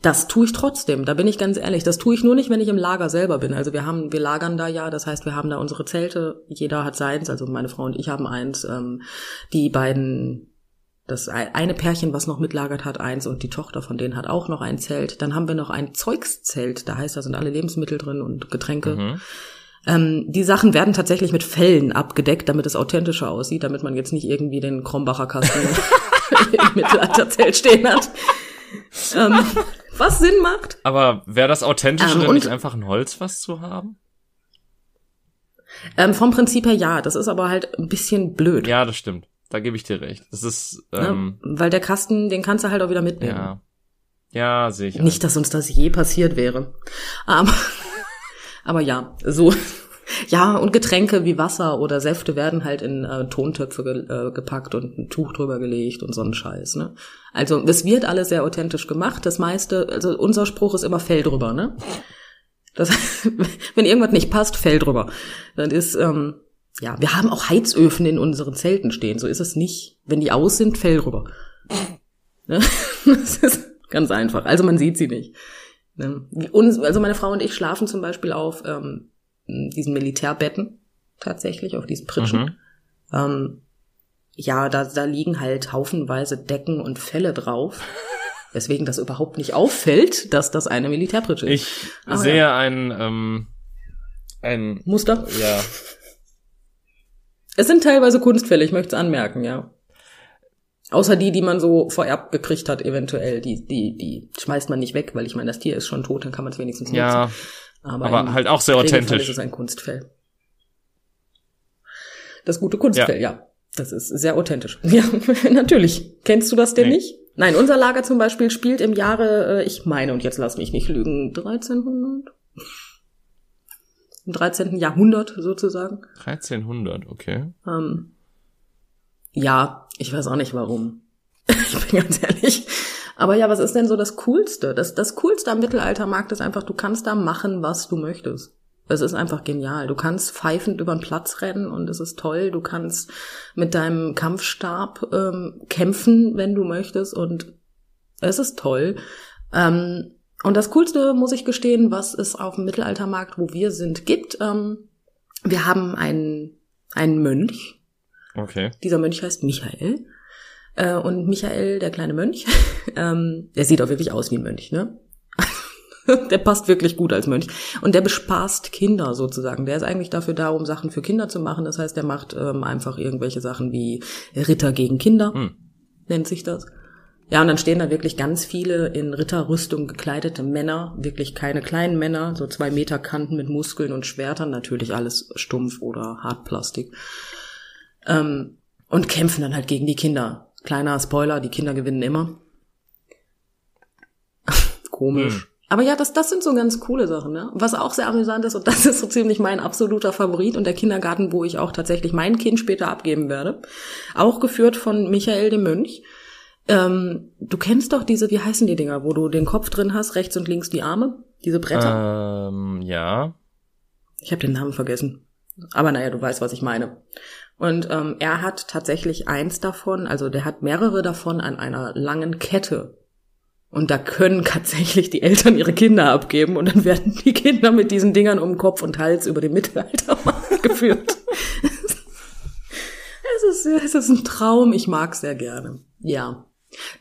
Das tue ich trotzdem, da bin ich ganz ehrlich. Das tue ich nur nicht, wenn ich im Lager selber bin. Also wir haben, wir lagern da ja, das heißt, wir haben da unsere Zelte, jeder hat seins, also meine Frau und ich haben eins. Ähm, die beiden, das ei- eine Pärchen, was noch mitlagert, hat eins und die Tochter von denen hat auch noch ein Zelt. Dann haben wir noch ein Zeugszelt, da heißt, da sind alle Lebensmittel drin und Getränke. Mhm. Ähm, die Sachen werden tatsächlich mit Fellen abgedeckt, damit es authentischer aussieht, damit man jetzt nicht irgendwie den Krombacher Kasten im Mittelalterzelt stehen hat. Ähm, was Sinn macht. Aber wäre das authentischer, Ähm, nicht einfach ein Holzfass zu haben? Ähm, vom Prinzip her ja, das ist aber halt ein bisschen blöd. Ja, das stimmt. Da gebe ich dir recht. Das ist, ähm, ne? Weil der Kasten, den kannst du halt auch wieder mitnehmen. ja. Ja, sehe ich. Nicht, dass uns das je passiert wäre. Aber, aber ja, so. Ja, und Getränke wie Wasser oder Säfte werden halt in äh, Tontöpfe ge äh, gepackt und ein Tuch drüber gelegt und so ein Scheiß, ne? Also, es wird alles sehr authentisch gemacht. Das meiste, also unser Spruch ist immer Fell drüber, ne? Das wenn irgendwas nicht passt, Fell drüber. Dann ist, ähm, ja, wir haben auch Heizöfen in unseren Zelten stehen. So ist es nicht. Wenn die aus sind, Fell drüber. Ne? Das ist ganz einfach. Also man sieht sie nicht. Ne? Uns, also meine Frau und ich schlafen zum Beispiel auf ähm, diesen Militärbetten tatsächlich, auf diesen Pritschen. Mhm. Ähm, ja, da, da liegen halt haufenweise Decken und Felle drauf. Weswegen das überhaupt nicht auffällt, dass das eine Militärpritsche ist. Ich Aber sehe ja. ein, ähm, ein, Muster? ja, Es sind teilweise Kunstfälle, ich möchte es anmerken, ja. Außer die, die man so vererbt gekriegt hat, eventuell. Die, die, die schmeißt man nicht weg, weil ich meine, das Tier ist schon tot, dann kann man es wenigstens nutzen. Ja, aber, aber halt auch sehr authentisch. ist es ein Kunstfell. Das gute Kunstfell, ja. Das ist sehr authentisch. Ja, natürlich. Kennst du das denn Nee. nicht? Nein, unser Lager zum Beispiel spielt im Jahre, äh, ich meine, und jetzt lass mich nicht lügen, 1300? Im 13. Jahrhundert sozusagen. 1300, okay. Ähm, ja, ich weiß auch nicht warum. ich bin ganz ehrlich. Aber ja, was ist denn so das Coolste? Das, das Coolste am Mittelaltermarkt ist einfach, du kannst da machen, was du möchtest. Es ist einfach genial. Du kannst pfeifend über den Platz rennen und es ist toll. Du kannst mit deinem Kampfstab ähm, kämpfen, wenn du möchtest und es ist toll. Ähm, und das Coolste, muss ich gestehen, was es auf dem Mittelaltermarkt, wo wir sind, gibt, ähm, wir haben einen, einen Mönch, Okay. Dieser Mönch heißt Michael. Äh, und Michael, der kleine Mönch, ähm, der sieht auch wirklich aus wie ein Mönch, ne? der passt wirklich gut als Mönch. Und der bespaßt Kinder sozusagen. Der ist eigentlich dafür da, um Sachen für Kinder zu machen. Das heißt, der macht ähm, einfach irgendwelche Sachen wie Ritter gegen Kinder, Hm. nennt sich das. Ja, und dann stehen da wirklich ganz viele in Ritterrüstung gekleidete Männer, wirklich keine kleinen Männer, so zwei Meter Kanten mit Muskeln und Schwertern, natürlich alles stumpf oder Hartplastik. Ähm, und kämpfen dann halt gegen die Kinder. Kleiner Spoiler, die Kinder gewinnen immer. Komisch. Hm. Aber ja, das, das sind so ganz coole Sachen, ne? Was auch sehr amüsant ist, und das ist so ziemlich mein absoluter Favorit und der Kindergarten, wo ich auch tatsächlich mein Kind später abgeben werde. Auch geführt von Michael dem Mönch. Ähm, du kennst doch diese, wie heißen die Dinger, wo du den Kopf drin hast, rechts und links die Arme? Diese Bretter? Ähm, ja. Ich habe den Namen vergessen. Aber naja, du weißt, was ich meine. Und ähm, er hat tatsächlich eins davon, also der hat mehrere davon an einer langen Kette. Und da können tatsächlich die Eltern ihre Kinder abgeben und dann werden die Kinder mit diesen Dingern um Kopf und Hals über den Mittelaltermarkt geführt. es, ist, es ist ein Traum, ich mag sehr gerne. Ja,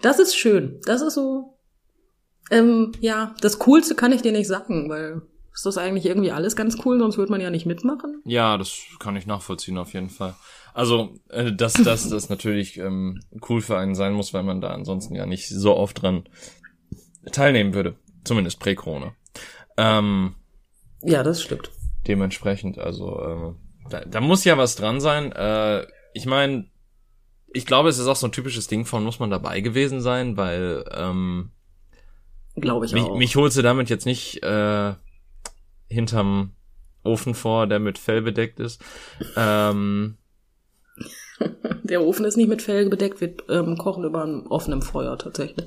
das ist schön. Das ist so, ähm, ja, das Coolste kann ich dir nicht sagen, weil ist das eigentlich irgendwie alles ganz cool, sonst würde man ja nicht mitmachen. Ja, das kann ich nachvollziehen auf jeden Fall. Also, äh, dass das das natürlich ähm, cool für einen sein muss, weil man da ansonsten ja nicht so oft dran teilnehmen würde. Zumindest prä-Corona. Ähm, Ja, das stimmt. dementsprechend, also äh, da, da muss ja was dran sein. Äh, ich meine, ich glaube, es ist auch so ein typisches Ding von, muss man dabei gewesen sein, weil ähm, Glaube ich mich, auch. mich holst du damit jetzt nicht äh, hinterm Ofen vor, der mit Fell bedeckt ist. Ähm, Der Ofen ist nicht mit Fell bedeckt, wir ähm, kochen über einem offenen Feuer tatsächlich.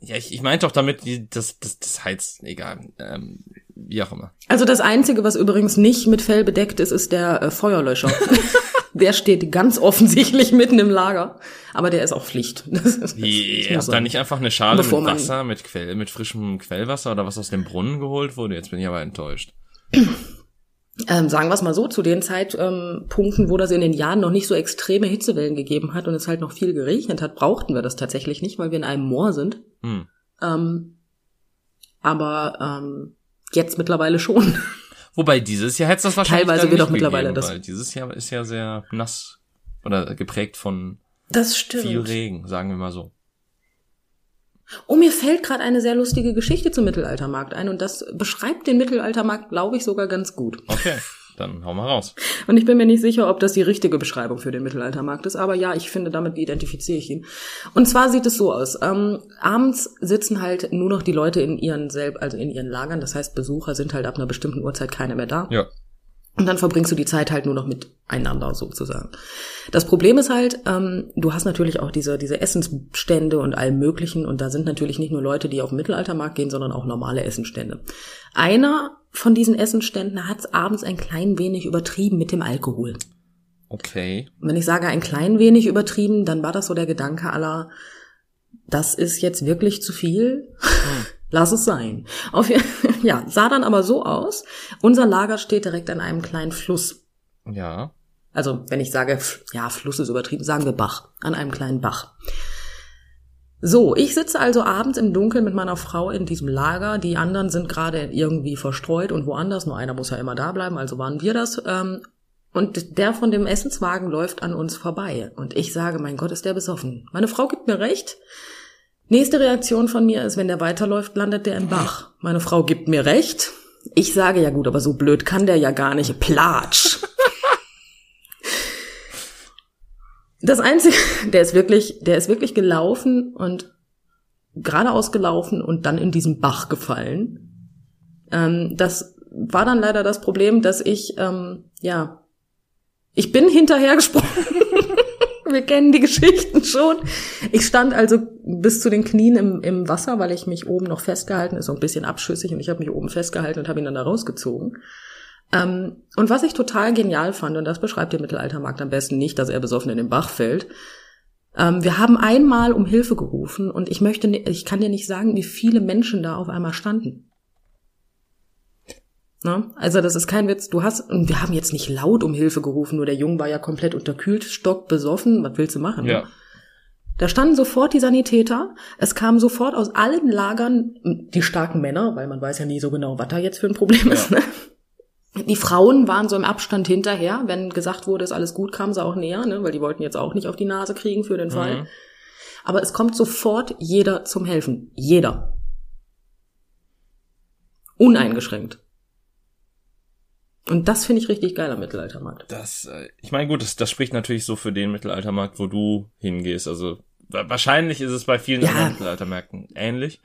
ja, ich, ich meinte doch damit, die, das, das, das Heiz, egal, ähm, wie auch immer. Also das Einzige, was übrigens nicht mit Fell bedeckt ist, ist der äh, Feuerlöscher. der steht ganz offensichtlich mitten im Lager, aber der ist auch Pflicht. Das ist- du sein. da nicht einfach eine Schale mit Wasser, mit Quell, mit frischem Quellwasser oder was aus dem Brunnen geholt wurde? Jetzt bin ich aber enttäuscht. Ähm, sagen wir es mal so, zu den Zeitpunkten, ähm, wo das in den Jahren noch nicht so extreme Hitzewellen gegeben hat und es halt noch viel geregnet hat, brauchten wir das tatsächlich nicht, weil wir in einem Moor sind. Hm. Ähm, aber ähm, jetzt mittlerweile schon. Wobei dieses Jahr hätte das wahrscheinlich Teilweise wird auch mittlerweile gegeben, das- weil dieses Jahr ist ja sehr nass oder geprägt von viel Regen, sagen wir mal so. Oh, mir fällt gerade eine sehr lustige Geschichte zum Mittelaltermarkt ein und das beschreibt den Mittelaltermarkt, glaube ich, sogar ganz gut. Okay, dann hau mal raus. Und ich bin mir nicht sicher, ob das die richtige Beschreibung für den Mittelaltermarkt ist, aber ja, ich finde, damit identifiziere ich ihn. Und zwar sieht es so aus. Ähm, abends sitzen halt nur noch die Leute in ihren selb, also in ihren Lagern, das heißt, Besucher sind halt ab einer bestimmten Uhrzeit keiner mehr da. Ja. Und dann verbringst du die Zeit halt nur noch miteinander sozusagen. Das Problem ist halt, ähm, du hast natürlich auch diese, diese Essensstände und allem Möglichen und da sind natürlich nicht nur Leute, die auf den Mittelaltermarkt gehen, sondern auch normale Essenstände. Einer von diesen Essenständen hat es abends ein klein wenig übertrieben mit dem Alkohol. Okay. Und wenn ich sage ein klein wenig übertrieben, dann war das so der Gedanke aller, das ist jetzt wirklich zu viel. Lass es sein. Auf, ja, sah dann aber so aus. Unser Lager steht direkt an einem kleinen Fluss. Ja. Also, wenn ich sage, ja, Fluss ist übertrieben, sagen wir Bach. An einem kleinen Bach. So, ich sitze also abends im Dunkeln mit meiner Frau in diesem Lager. Die anderen sind gerade irgendwie verstreut und woanders. Nur einer muss ja immer da bleiben, also waren wir das. Ähm, und der von dem Essenswagen läuft an uns vorbei. Und ich sage, mein Gott, ist der besoffen. Meine Frau gibt mir recht. Nächste Reaktion von mir ist, wenn der weiterläuft, landet der im Bach. Meine Frau gibt mir recht. Ich sage, ja gut, aber so blöd kann der ja gar nicht. Platsch. Das Einzige, der ist wirklich, der ist wirklich gelaufen und geradeaus gelaufen und dann in diesen Bach gefallen. Ähm, das war dann leider das Problem, dass ich, ähm, ja, ich bin hinterhergesprungen. Wir kennen die Geschichten schon. Ich stand also bis zu den Knien im, im Wasser, weil ich mich oben noch festgehalten, ist so ein bisschen abschüssig und ich habe mich oben festgehalten und habe ihn dann da rausgezogen. Ähm, und was ich total genial fand, und das beschreibt der Mittelaltermarkt am besten nicht, dass er besoffen in den Bach fällt. Ähm, wir haben einmal um Hilfe gerufen und ich möchte, ich kann dir nicht sagen, wie viele Menschen da auf einmal standen. Ne? Also das ist kein Witz. Du hast, und wir haben jetzt nicht laut um Hilfe gerufen, nur der Junge war ja komplett unterkühlt, stock besoffen. Was willst du machen? Ja. Da standen sofort die Sanitäter. Es kamen sofort aus allen Lagern die starken Männer, weil man weiß ja nie so genau, was da jetzt für ein Problem Ja. ist. Ne? Die Frauen waren so im Abstand hinterher. Wenn gesagt wurde, ist alles gut, kamen sie auch näher, ne? weil die wollten jetzt auch nicht auf die Nase kriegen für den Fall. Mhm. Aber es kommt sofort jeder zum Helfen. Jeder. Uneingeschränkt. Und das finde ich richtig geil am Mittelaltermarkt. Das, äh, ich meine, gut, das, das spricht natürlich so für den Mittelaltermarkt, wo du hingehst. Also wa- wahrscheinlich ist es bei vielen Ja. anderen Mittelaltermärkten ähnlich.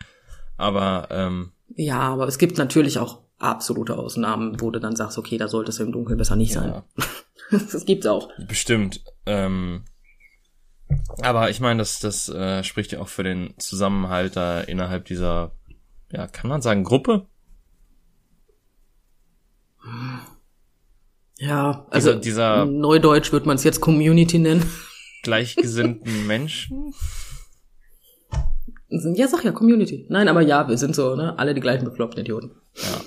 Aber ähm, Ja, aber es gibt natürlich auch absolute Ausnahmen, wo du dann sagst, okay, da solltest du im Dunkeln besser nicht sein. ja, Das gibt's auch. bestimmt. Ähm, aber ich meine, das, das äh, spricht ja auch für den Zusammenhalt da innerhalb dieser, ja, kann man sagen, Gruppe? Ja, also Dieser- dieser- Neudeutsch wird man es jetzt Community nennen. Gleichgesinnten Menschen? Ja, sag ja, Community. Nein, aber ja, wir sind so, ne? Alle die gleichen bekloppten Idioten. Ja.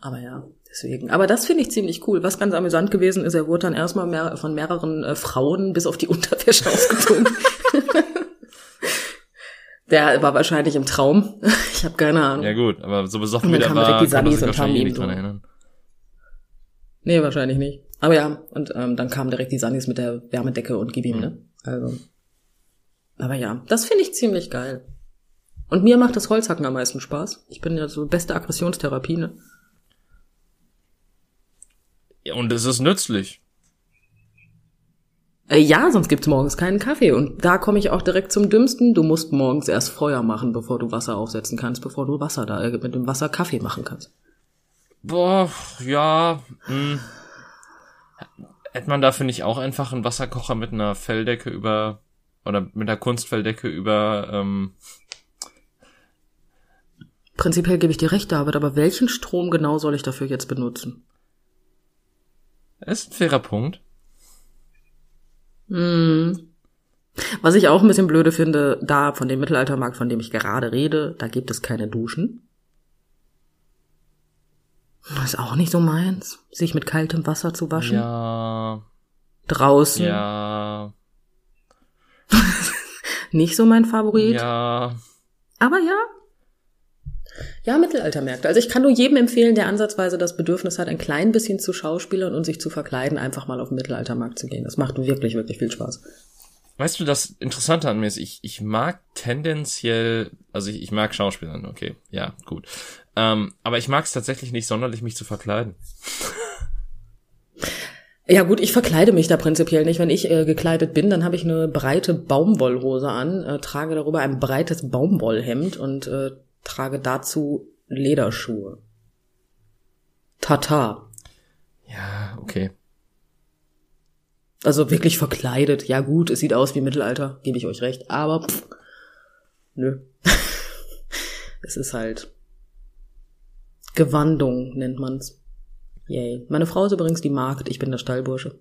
Aber ja, deswegen. Aber das finde ich ziemlich cool. Was ganz amüsant gewesen ist, er wurde dann erstmal mehr, von mehreren äh, Frauen bis auf die Unterwäsche ausgezogen. Der war wahrscheinlich im Traum. Ich habe keine Ahnung. Ja gut, aber so besoffen wie der war, die konnte er Sunnies sich wahrscheinlich eh nicht dran so- erinnern. Nee, wahrscheinlich nicht. Aber ja, und ähm, dann kamen direkt die Sunnies mit der Wärmedecke und gib ihm, ne? Also. Aber ja, das finde ich ziemlich geil. Und mir macht das Holzhacken am meisten Spaß. Ich bin ja so beste Aggressionstherapie, ne? Ja, und es ist nützlich. Äh, ja, sonst gibt's morgens keinen Kaffee. Und da komme ich auch direkt zum Dümmsten. Du musst morgens erst Feuer machen, bevor du Wasser aufsetzen kannst, bevor du Wasser da, äh, mit dem Wasser Kaffee machen kannst. Boah, ja, mh. Hätte man dafür nicht auch einfach einen Wasserkocher mit einer Felldecke über, oder mit einer Kunstfelldecke über, ähm, Prinzipiell gebe ich dir recht, David, aber welchen Strom genau soll ich dafür jetzt benutzen? ist ein fairer Punkt. Hm. Was ich auch ein bisschen blöde finde, da von dem Mittelaltermarkt, von dem ich gerade rede, da gibt es keine Duschen. Das ist auch nicht so meins, sich mit kaltem Wasser zu waschen. Ja, Draußen. ja, Nicht so mein Favorit. ja. Aber ja. Ja, Mittelaltermärkte. Also ich kann nur jedem empfehlen, der ansatzweise das Bedürfnis hat, ein klein bisschen zu schauspielern und sich zu verkleiden, einfach mal auf den Mittelaltermarkt zu gehen. Das macht wirklich, wirklich viel Spaß. Weißt du, das Interessante an mir ist, ich, ich mag tendenziell, also ich, ich mag Schauspielern, okay, ja, gut. Ähm, aber ich mag es tatsächlich nicht sonderlich, mich zu verkleiden. Ja gut, ich verkleide mich da prinzipiell nicht. Wenn ich äh, gekleidet bin, dann habe ich eine breite Baumwollhose an, äh, trage darüber ein breites Baumwollhemd und äh, trage dazu Lederschuhe. Tata. Ja, okay. Also wirklich verkleidet. Ja gut, es sieht aus wie Mittelalter, gebe ich euch recht. Aber pff, nö. es ist halt Gewandung nennt man's. Yay. Meine Frau ist übrigens die Magd, ich bin der Stallbursche.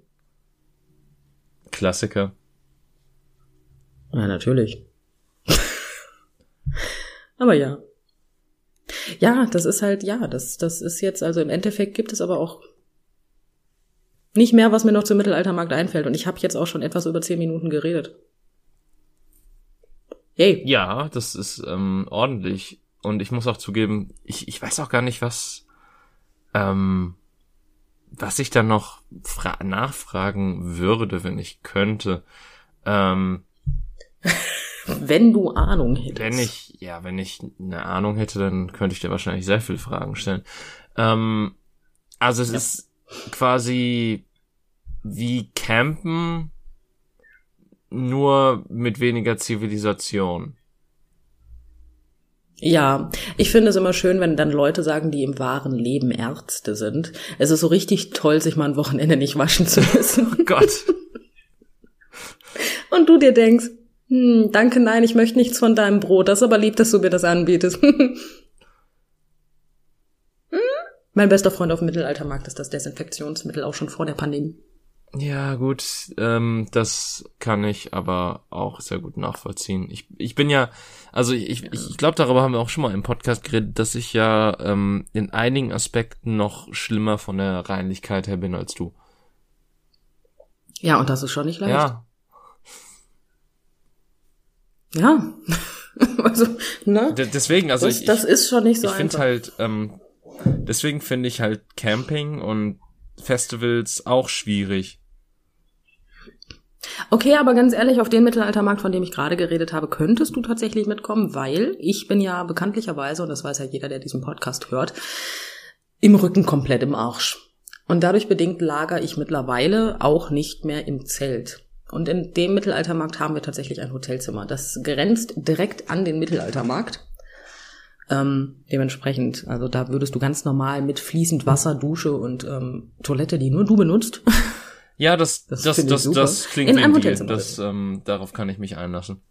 Klassiker. Ja, natürlich. aber ja. Ja, das ist halt, ja, das, das ist jetzt, also im Endeffekt gibt es aber auch nicht mehr, was mir noch zum Mittelaltermarkt einfällt. Und ich habe jetzt auch schon etwas über zehn Minuten geredet. Yay. Ja, das ist ähm, ordentlich. Und ich muss auch zugeben, ich, ich weiß auch gar nicht, was, ähm, was ich dann noch fra nachfragen würde, wenn ich könnte. Ähm, Wenn du Ahnung hättest. wenn ich, ja, wenn ich eine Ahnung hätte, dann könnte ich dir wahrscheinlich sehr viele Fragen stellen. Ähm, also es ist quasi wie Campen, nur mit weniger Zivilisation. Ja, ich finde es immer schön, wenn dann Leute sagen, die im wahren Leben Ärzte sind. Es ist so richtig toll, sich mal ein Wochenende nicht waschen zu müssen. Oh Gott. Und du dir denkst, hm, danke, nein, ich möchte nichts von deinem Brot. Das ist aber lieb, dass du mir das anbietest. hm? Mein bester Freund auf dem Mittelaltermarkt ist das Desinfektionsmittel auch schon vor der Pandemie. Ja, gut, ähm, das kann ich aber auch sehr gut nachvollziehen. Ich, ich bin ja, also ich, ich, ich glaube, darüber haben wir auch schon mal im Podcast geredet, dass ich ja ähm, in einigen Aspekten noch schlimmer von der Reinlichkeit her bin als du. Ja, und das ist schon nicht leicht. Ja, Ja. also, ne? D deswegen, also das, ich, das ist schon nicht so ich finde einfach. halt, ähm, deswegen finde ich halt Camping und Festivals auch schwierig. Okay, aber ganz ehrlich, auf den Mittelaltermarkt, von dem ich gerade geredet habe, könntest du tatsächlich mitkommen, weil ich bin ja bekanntlicherweise, und das weiß ja jeder, der diesen Podcast hört, im Rücken komplett im Arsch. Und dadurch bedingt lager ich mittlerweile auch nicht mehr im Zelt. Und in dem Mittelaltermarkt haben wir tatsächlich ein Hotelzimmer. Das grenzt direkt an den Mittelaltermarkt. Ähm, dementsprechend, also da würdest du ganz normal mit fließend Wasser, Dusche und ähm, Toilette, die nur du benutzt. Ja, das, Das das, das, das, klingt In einem. Hotelzimmer. Das, ähm, darauf kann ich mich einlassen.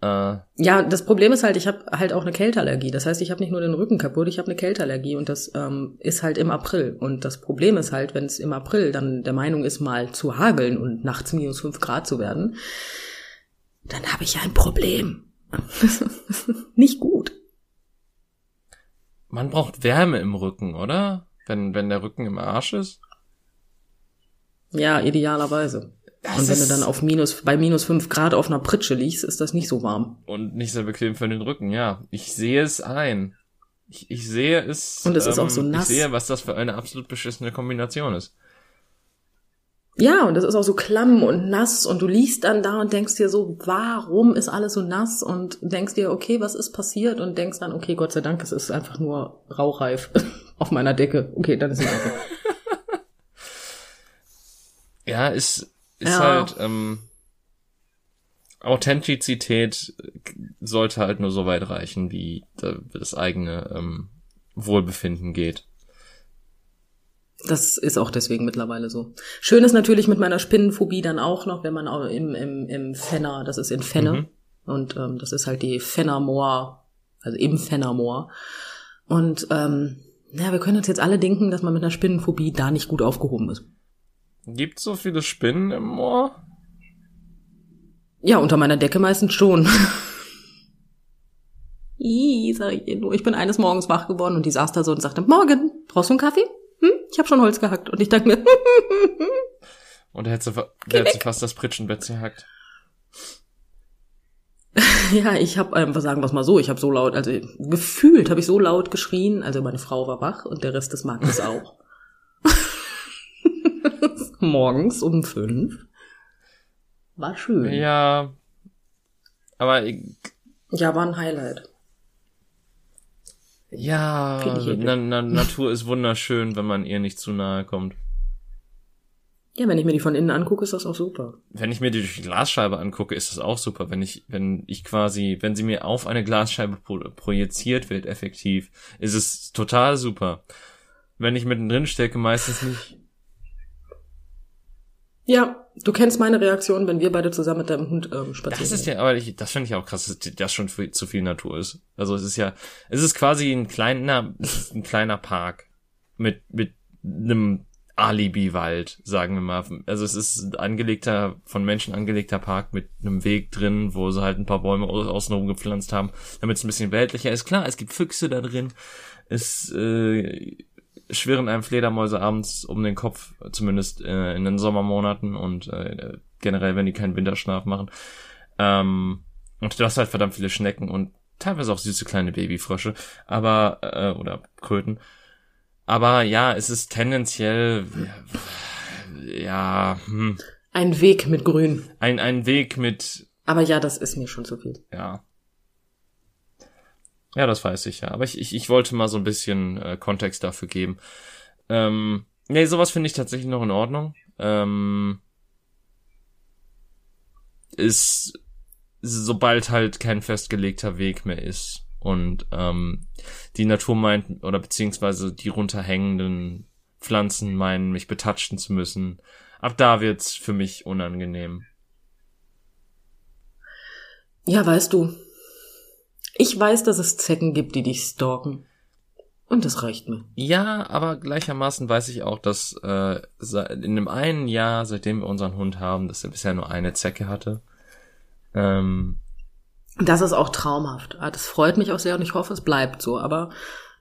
Äh, Ja, das Problem ist halt, ich habe halt auch eine Kälteallergie. Das heißt, ich habe nicht nur den Rücken kaputt, ich habe eine Kälteallergie und das ähm, ist halt im April. Und das Problem ist halt, wenn es im April dann der Meinung ist, mal zu hageln und nachts minus fünf Grad zu werden, dann habe ich ein Problem. nicht gut. man braucht Wärme im Rücken, oder? Wenn, wenn der Rücken im Arsch ist. Ja, idealerweise. Das und wenn du dann auf minus, bei minus fünf Grad auf einer Pritsche liegst, ist das nicht so warm. Und nicht sehr bequem für den Rücken, ja. Ich sehe es ein. Ich, ich sehe es. ähm, Und es ist auch so nass. Ich sehe, was das für eine absolut beschissene Kombination ist. Ja, und das ist auch so klamm und nass und du liegst dann da und denkst dir so, warum ist alles so nass und denkst dir, okay, was ist passiert und denkst dann, okay, Gott sei Dank, es ist einfach nur rauchreif auf meiner Decke. Okay, dann ist es einfach. Ja, ist, ist Ja. halt, ähm, Authentizität sollte halt nur so weit reichen, wie da- das eigene ähm, Wohlbefinden geht. Das ist auch deswegen mittlerweile so. Schön ist natürlich mit meiner Spinnenphobie dann auch noch, wenn man auch im, im, im Fenner, das ist in Fenne, Mhm. und ähm, das ist halt die Fennermoor, also im Fennermoor. Und ähm, ja, wir können uns jetzt alle denken, dass man mit einer Spinnenphobie da nicht gut aufgehoben ist. Gibt so viele Spinnen im Moor? Ja, unter meiner Decke meistens schon. Ih, sag ich ihr nur. Ich bin eines Morgens wach geworden und die saß da so und sagte, Morgen, brauchst du einen Kaffee? Hm? Ich habe schon Holz gehackt. Und ich dachte mir, Und da hättest du, fa- da hättest du fast das Pritschenbett zerhackt. ja, ich habe, ähm, was sagen wir es mal so, ich habe so laut, also gefühlt habe ich so laut geschrien, also meine Frau war wach und der Rest des Marktes auch. Morgens um fünf. War schön. Ja. Aber ich- ja, war ein Highlight. ja, na, na, Natur ist wunderschön, wenn man ihr nicht zu nahe kommt. Ja, wenn ich mir die von innen angucke, ist das auch super. Wenn ich mir die durch die Glasscheibe angucke, ist das auch super. Wenn ich, wenn ich quasi, wenn sie mir auf eine Glasscheibe pro projiziert wird, effektiv, ist es total super. Wenn ich mittendrin stecke, meistens nicht. Ja, du kennst meine Reaktion, wenn wir beide zusammen mit deinem Hund ähm, spazieren. Das ist ja, aber ich, das finde ich auch krass, dass das schon viel, zu viel Natur ist. Also es ist ja, es ist quasi ein kleiner, ein kleiner Park mit mit einem Alibi-Wald, sagen wir mal. Also es ist ein angelegter, von Menschen angelegter Park mit einem Weg drin, wo sie halt ein paar Bäume au- außenrum gepflanzt haben, damit es ein bisschen weltlicher ist. Klar, es gibt Füchse da drin. Es äh, schwirren einem Fledermäuse abends um den Kopf, zumindest äh, in den Sommermonaten und äh, generell, wenn die keinen Winterschlaf machen. Ähm, und du hast halt verdammt viele Schnecken und teilweise auch süße kleine Babyfrösche, aber äh, oder Kröten. Aber ja, es ist tendenziell ja hm, Ein Weg mit Grün. ein ein Weg mit Aber ja, das ist mir schon zu viel. ja. Ja, das weiß ich ja. Aber ich, ich, ich wollte mal so ein bisschen äh, Kontext dafür geben. Ähm, nee, sowas finde ich tatsächlich noch in Ordnung. Ähm, ist, sobald halt kein festgelegter Weg mehr ist und ähm, die Natur meint, oder beziehungsweise die runterhängenden Pflanzen meinen, mich betatschen zu müssen, ab da wird's für mich unangenehm. Ja, weißt du, ich weiß, dass es Zecken gibt, die dich stalken. Und das reicht mir. Ja, aber gleichermaßen weiß ich auch, dass äh, in dem einen Jahr, seitdem wir unseren Hund haben, dass er bisher nur eine Zecke hatte. Ähm, das ist auch traumhaft. Ah, das freut mich auch sehr und ich hoffe, es bleibt so. Aber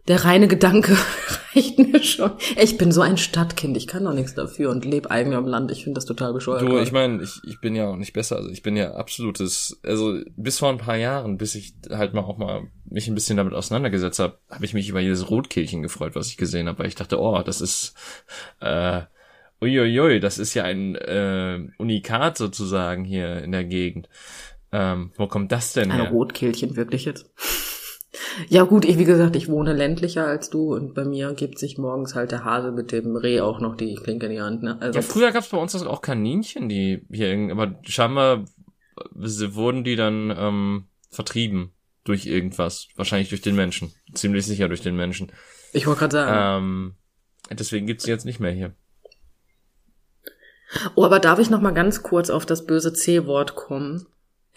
der reine Gedanke reicht mir schon. Ich bin so ein Stadtkind, ich kann doch nichts dafür und lebe eigentlich am Land. Ich finde das total bescheuert. Du, ich meine, ich, ich bin ja auch nicht besser. Also ich bin ja absolutes, also bis vor ein paar Jahren, bis ich halt mal auch mal mich ein bisschen damit auseinandergesetzt habe, habe ich mich über jedes Rotkehlchen gefreut, was ich gesehen habe, weil ich dachte, oh, das ist äh, uiuiui, das ist ja ein äh, Unikat sozusagen hier in der Gegend. Ähm, wo kommt das denn ein her? Ein Rotkehlchen wirklich jetzt? Ja gut, ich wie gesagt, ich wohne ländlicher als du und bei mir gibt sich morgens halt der Hase mit dem Reh auch noch die Klinke in die Hand. Ne? Also ja, früher gab's bei uns das auch Kaninchen, die hier, aber scheinbar wurden die dann ähm, vertrieben durch irgendwas, wahrscheinlich durch den Menschen, ziemlich sicher durch den Menschen. Ich wollte gerade sagen. Ähm, deswegen gibt's sie jetzt nicht mehr hier. Oh, aber darf ich noch mal ganz kurz auf das böse C-Wort kommen?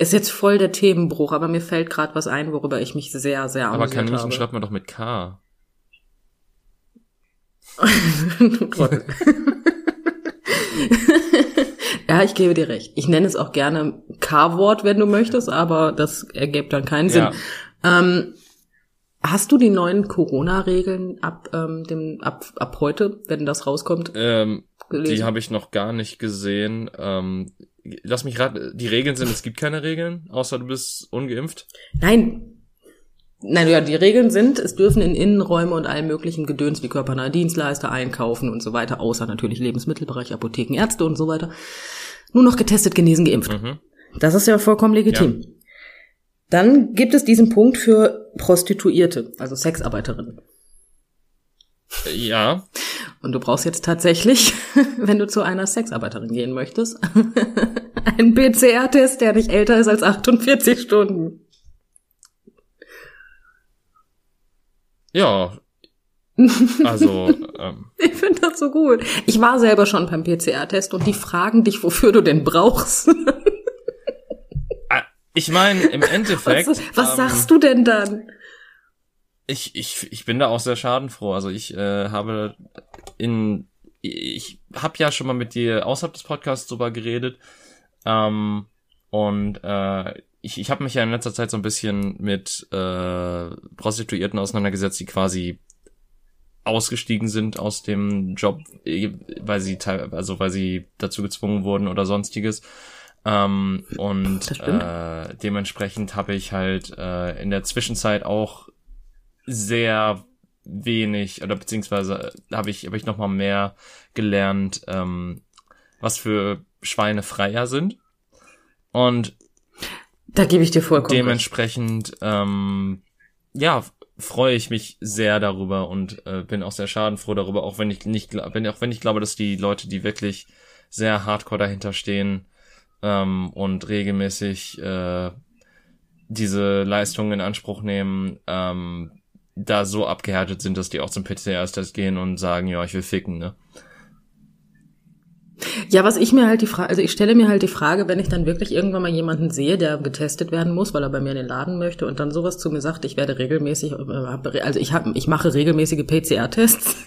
Ist jetzt voll der Themenbruch, aber mir fällt gerade was ein, worüber ich mich sehr, sehr amüsiert Aber Kaninchen schreibt man doch mit K. ja, ich gebe dir recht. Ich nenne es auch gerne K-Wort, wenn du möchtest, aber das ergibt dann keinen Sinn. Ja. Ähm, hast du die neuen Corona-Regeln ab ähm, dem ab ab heute, wenn das rauskommt? Ähm, die habe ich noch gar nicht gesehen. Ähm, lass mich raten, die Regeln sind, es gibt keine Regeln, außer du bist ungeimpft? Nein. Nein, ja, die Regeln sind, es dürfen in Innenräume und allem möglichen Gedöns wie körpernahe Dienstleister einkaufen und so weiter, außer natürlich Lebensmittelbereich, Apotheken, Ärzte und so weiter. Nur noch getestet, genesen, geimpft. Mhm. Das ist ja vollkommen legitim. Ja. Dann gibt es diesen Punkt für Prostituierte, also Sexarbeiterinnen. Ja. Und du brauchst jetzt tatsächlich, wenn du zu einer Sexarbeiterin gehen möchtest, einen PCR-Test, der nicht älter ist als 48 Stunden. Ja. Also. Ähm. Ich finde das so gut. Ich war selber schon beim PCR-Test und die fragen dich, wofür du den brauchst. Ah, ich meine, im Endeffekt. Was, was ähm, sagst du denn dann? Ich, ich, ich bin da auch sehr schadenfroh. Also ich äh, habe in ich habe ja schon mal mit dir außerhalb des Podcasts drüber geredet. Ähm, und äh, ich, ich habe mich ja in letzter Zeit so ein bisschen mit äh, Prostituierten auseinandergesetzt, die quasi ausgestiegen sind aus dem Job, weil sie also weil sie dazu gezwungen wurden oder sonstiges. Ähm, und äh, dementsprechend habe ich halt äh, in der Zwischenzeit auch sehr wenig oder beziehungsweise habe ich habe ich noch mal mehr gelernt, ähm, was für Schweine Freier sind. Und da gebe ich dir vollkommen dementsprechend ähm, ja freue ich mich sehr darüber und äh, bin auch sehr schadenfroh darüber, auch wenn ich nicht wenn auch wenn ich glaube, dass die Leute, die wirklich sehr hardcore dahinter stehen ähm, und regelmäßig äh, diese Leistungen in Anspruch nehmen, ähm, da so abgehärtet sind, dass die auch zum PCR-Test gehen und sagen, ja, ich will ficken, ne? Ja, was ich mir halt die Frage, also ich stelle mir halt die Frage, wenn ich dann wirklich irgendwann mal jemanden sehe, der getestet werden muss, weil er bei mir in den Laden möchte und dann sowas zu mir sagt, ich werde regelmäßig, äh, also ich habe, ich mache regelmäßige PCR-Tests.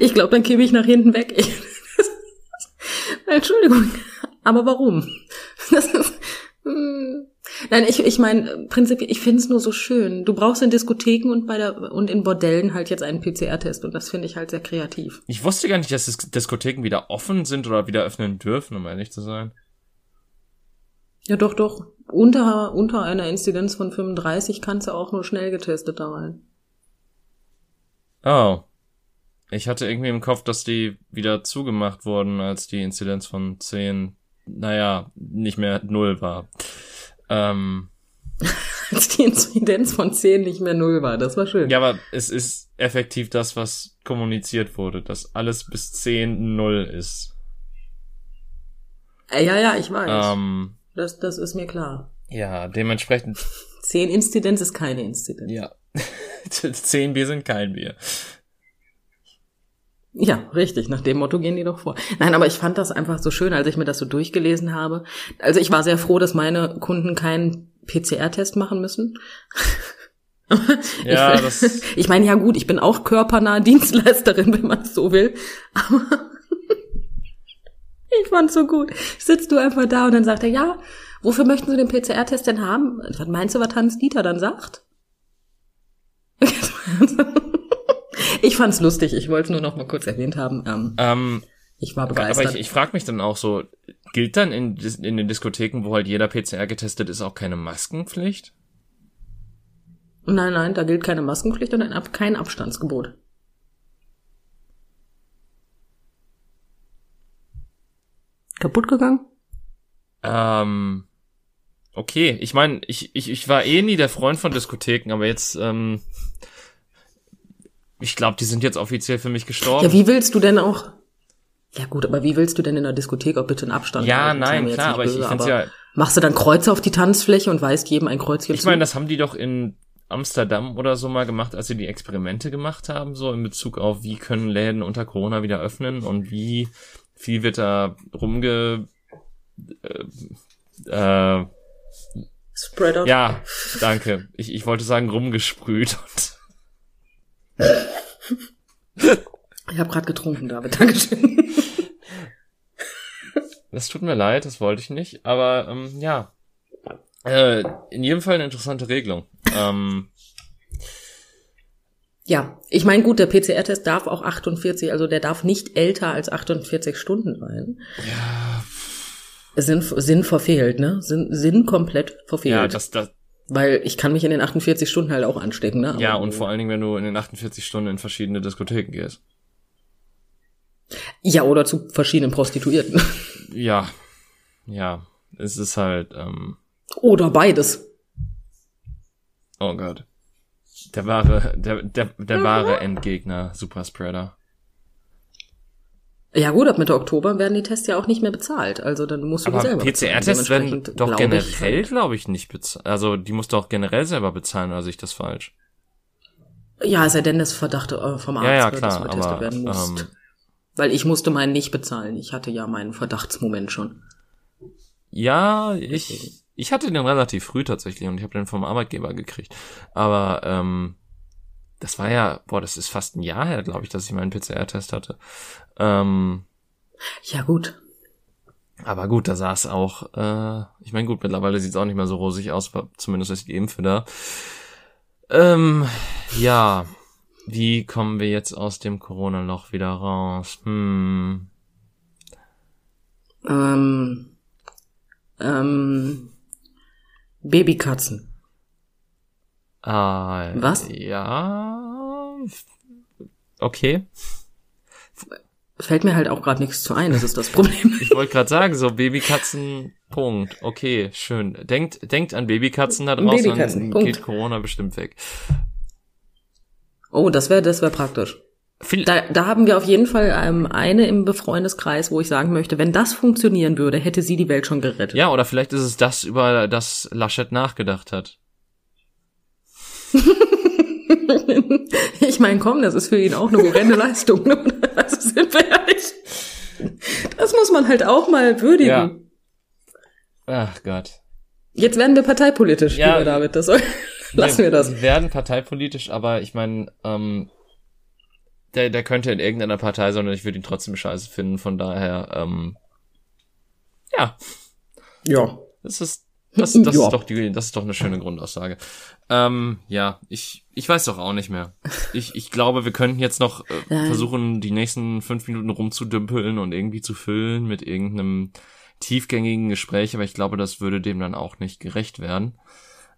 Ich glaube, dann kippe ich nach hinten weg. Ich, Entschuldigung, aber warum? Das ist, hm. Nein, ich, ich meine, prinzipiell, ich finde es nur so schön. Du brauchst in Diskotheken und bei der und in Bordellen halt jetzt einen PCR-Test und das finde ich halt sehr kreativ. Ich wusste gar nicht, dass Diskotheken wieder offen sind oder wieder öffnen dürfen, um ehrlich zu sein. Ja, doch, doch. Unter, unter einer Inzidenz von 35 kannst du auch nur schnell getestet da rein. Oh. Ich hatte irgendwie im Kopf, dass die wieder zugemacht wurden, als die Inzidenz von 10, naja, nicht mehr null war. Ähm, Als die Inzidenz von 10 nicht mehr null war, das war schön. Ja, aber es ist effektiv das, was kommuniziert wurde, dass alles bis 10 null ist. Äh, ja, ja, ich weiß. Ähm, das, das ist mir klar. Ja, dementsprechend. 10 Inzidenz ist keine Inzidenz. Ja. 10 Bier sind kein Bier. Ja, richtig. Nach dem Motto gehen die doch vor. Nein, aber ich fand das einfach so schön, als ich mir das so durchgelesen habe. Also ich war sehr froh, dass meine Kunden keinen PCR-Test machen müssen. Ja, ich, das- ich meine, ja gut, ich bin auch körpernahe Dienstleisterin, wenn man es so will. Aber ich fand's so gut. Sitzt du einfach da und dann sagt er, ja, wofür möchten Sie den PCR-Test denn haben? Was meinst du, was Hans Dieter dann sagt? Ich fand's lustig. Ich wollte es nur noch mal kurz erwähnt haben. Ähm, Ähm, ich war aber begeistert. ich, ich frage mich dann auch so, gilt dann in, in den Diskotheken, wo halt jeder PCR getestet ist, auch keine Maskenpflicht? nein, nein, da gilt keine Maskenpflicht und ein Ab kein Abstandsgebot. Kaputt gegangen? Ähm, okay, ich meine, ich, ich, ich war eh nie der Freund von Diskotheken, aber jetzt, ähm, ich glaube, die sind jetzt offiziell für mich gestorben. Ja, wie willst du denn auch? Ja gut, aber wie willst du denn in der Diskothek auch bitte einen Abstand Ja, halten? Nein, klar, aber ich, ich böse, find's aber ja, Machst du dann Kreuze auf die Tanzfläche und weist jedem ein Kreuzchen ich zu? meine, das haben die doch in Amsterdam oder so mal gemacht, als sie die Experimente gemacht haben, so in Bezug auf, wie können Läden unter Corona wieder öffnen und wie viel wird da rumge, äh, äh, Spreader. ja, danke. Ich, ich wollte sagen rumgesprüht und Ich habe gerade getrunken, David. Dankeschön. Das tut mir leid, das wollte ich nicht. Aber ähm, ja, äh, in jedem Fall eine interessante Regelung. Ähm, ja, ich meine, gut, der PCR-Test darf auch 48, also der darf nicht älter als 48 Stunden sein. ja, Sinn, Sinn verfehlt, ne? Sinn, Sinn komplett verfehlt. ja, das, das, Weil ich kann mich in den 48 Stunden halt auch anstecken, ne? ja, Aber- und vor allen Dingen, wenn du in den 48 Stunden in verschiedene Diskotheken gehst. Ja, oder zu verschiedenen Prostituierten. Ja, ja, es ist halt, ähm, Oder beides. oh Gott. Der wahre, der, der, der wahre Endgegner, Superspreader. Ja gut, ab Mitte Oktober werden die Tests ja auch nicht mehr bezahlt. Also dann musst du die Aber selber bezahlen. PCR-Tests werden doch glaube ich generell, halt- glaube ich, nicht bezahlt. Also, die musst du auch generell selber bezahlen, oder sehe ich das falsch? Ja, sei denn das Verdacht äh, vom Arzt, Ja, ja, klar, dass du getestet aber, werden musst. ähm, Weil ich musste meinen nicht bezahlen. Ich hatte ja meinen Verdachtsmoment schon. Ja, ich, ich hatte den relativ früh tatsächlich und ich habe den vom Arbeitgeber gekriegt. Aber ähm, das war ja, boah, das ist fast ein Jahr her, glaube ich, dass ich meinen PCR-Test hatte. Ähm, Ja gut. aber gut, da sah es auch, äh, ich meine, gut, mittlerweile sieht es auch nicht mehr so rosig aus, zumindest ist die Impfe da. Ähm, ja, wie kommen wir jetzt aus dem Corona-Loch wieder raus? Hm. Ähm, ähm, Babykatzen. Ah, Was? Ja. Okay. Fällt mir halt auch gerade nichts zu ein, das ist das Problem. Ich wollte gerade sagen, so Babykatzen, Punkt. Okay, schön. Denkt, denkt an Babykatzen da draußen, Babykatzen, dann Punkt. geht Corona bestimmt weg. Oh, das wäre das wär praktisch. Da, da haben wir auf jeden Fall ähm, eine im Befreundeskreis, wo ich sagen möchte, wenn das funktionieren würde, hätte sie die Welt schon gerettet. ja, oder vielleicht ist es das, über das Laschet nachgedacht hat. ich meine, komm, das ist für ihn auch eine horrende Leistung. Ne? Also sind wir ehrlich. Das muss man halt auch mal würdigen. Ja. Ach Gott. Jetzt werden wir parteipolitisch, Ja. lieber David. Das soll, lassen wir das. Wir werden parteipolitisch, aber ich meine, ähm, der, der könnte in irgendeiner Partei sein und ich würde ihn trotzdem scheiße finden, von daher, ähm, ja, Ja. Das ist, das, das Ja. ist doch die, das ist doch eine schöne Grundaussage. Ähm, ja, ich, ich weiß doch auch nicht mehr. Ich, ich glaube, wir könnten jetzt noch äh, versuchen, die nächsten fünf Minuten rumzudümpeln und irgendwie zu füllen mit irgendeinem tiefgängigen Gespräch, aber ich glaube, das würde dem dann auch nicht gerecht werden.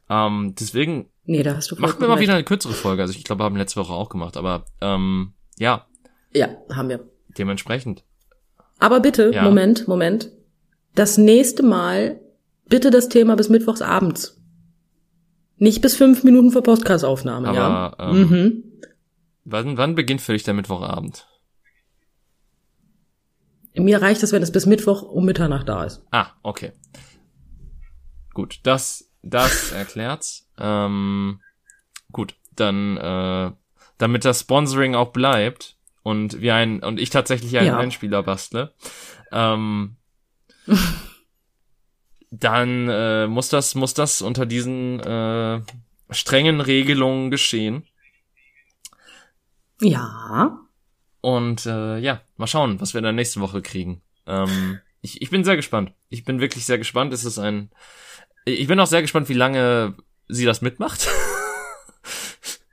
Ähm, deswegen Nee, da hast du machen wir mal wieder eine kürzere Folge. Also ich glaube, wir haben letzte Woche auch gemacht, aber ähm, ja, Ja, haben wir. dementsprechend. Aber bitte, Ja. Moment, Moment. Das nächste Mal bitte das Thema bis mittwochs abends. Nicht bis fünf Minuten vor Podcast-Aufnahme, ja? Ähm, Mhm. wann, wann beginnt für dich der Mittwochabend? Mir reicht es, wenn es bis Mittwoch um Mitternacht da ist. Ah, okay. Gut, das, das erklärt's. Ähm, gut, dann, äh, damit das Sponsoring auch bleibt und wir ein und ich tatsächlich einen Ja. Einspieler bastle, ähm, dann äh, muss das muss das unter diesen äh, strengen Regelungen geschehen. Ja. Und äh, ja, mal schauen, was wir dann nächste Woche kriegen. Ähm, ich, ich bin sehr gespannt. Ich bin wirklich sehr gespannt. Es ist ein. Ich bin auch sehr gespannt, wie lange sie das mitmacht.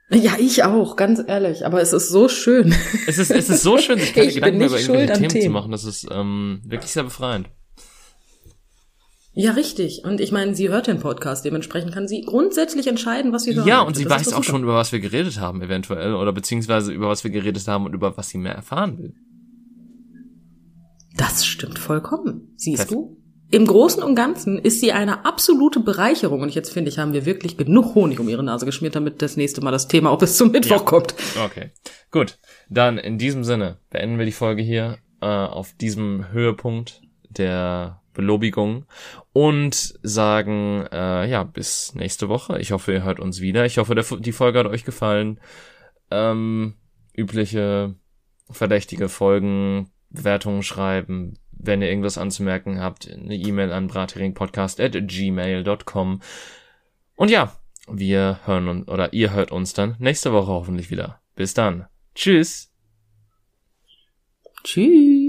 Ja, ich auch, ganz ehrlich. Aber es ist so schön. Es ist, es ist so schön, sich keine Ich Gedanken über irgendwelche an Themen, zu Themen. machen. Das ist ähm, wirklich sehr befreiend. Ja, richtig. Und ich meine, sie hört den Podcast. Dementsprechend kann sie grundsätzlich entscheiden, was sie hören Ja, und sie Das weiß auch super. schon, über was wir geredet haben, eventuell. Oder beziehungsweise über was wir geredet haben und über was sie mehr erfahren will. Das stimmt vollkommen. Siehst Perfekt. du? Im Großen und Ganzen ist sie eine absolute Bereicherung. Und jetzt finde ich, haben wir wirklich genug Honig um ihre Nase geschmiert, damit das nächste Mal das Thema auch bis zum Mittwoch Ja. kommt. Okay, gut. Dann in diesem Sinne beenden wir die Folge hier äh, auf diesem Höhepunkt der Belobigung und sagen, äh, ja, bis nächste Woche. Ich hoffe, ihr hört uns wieder. Ich hoffe, der, die Folge hat euch gefallen. Ähm, übliche verdächtige Folgen, Bewertungen schreiben, wenn ihr irgendwas anzumerken habt, eine E-Mail an gmail.com. Und ja, wir hören uns, oder ihr hört uns dann nächste Woche hoffentlich wieder. Bis dann. Tschüss. Tschüss.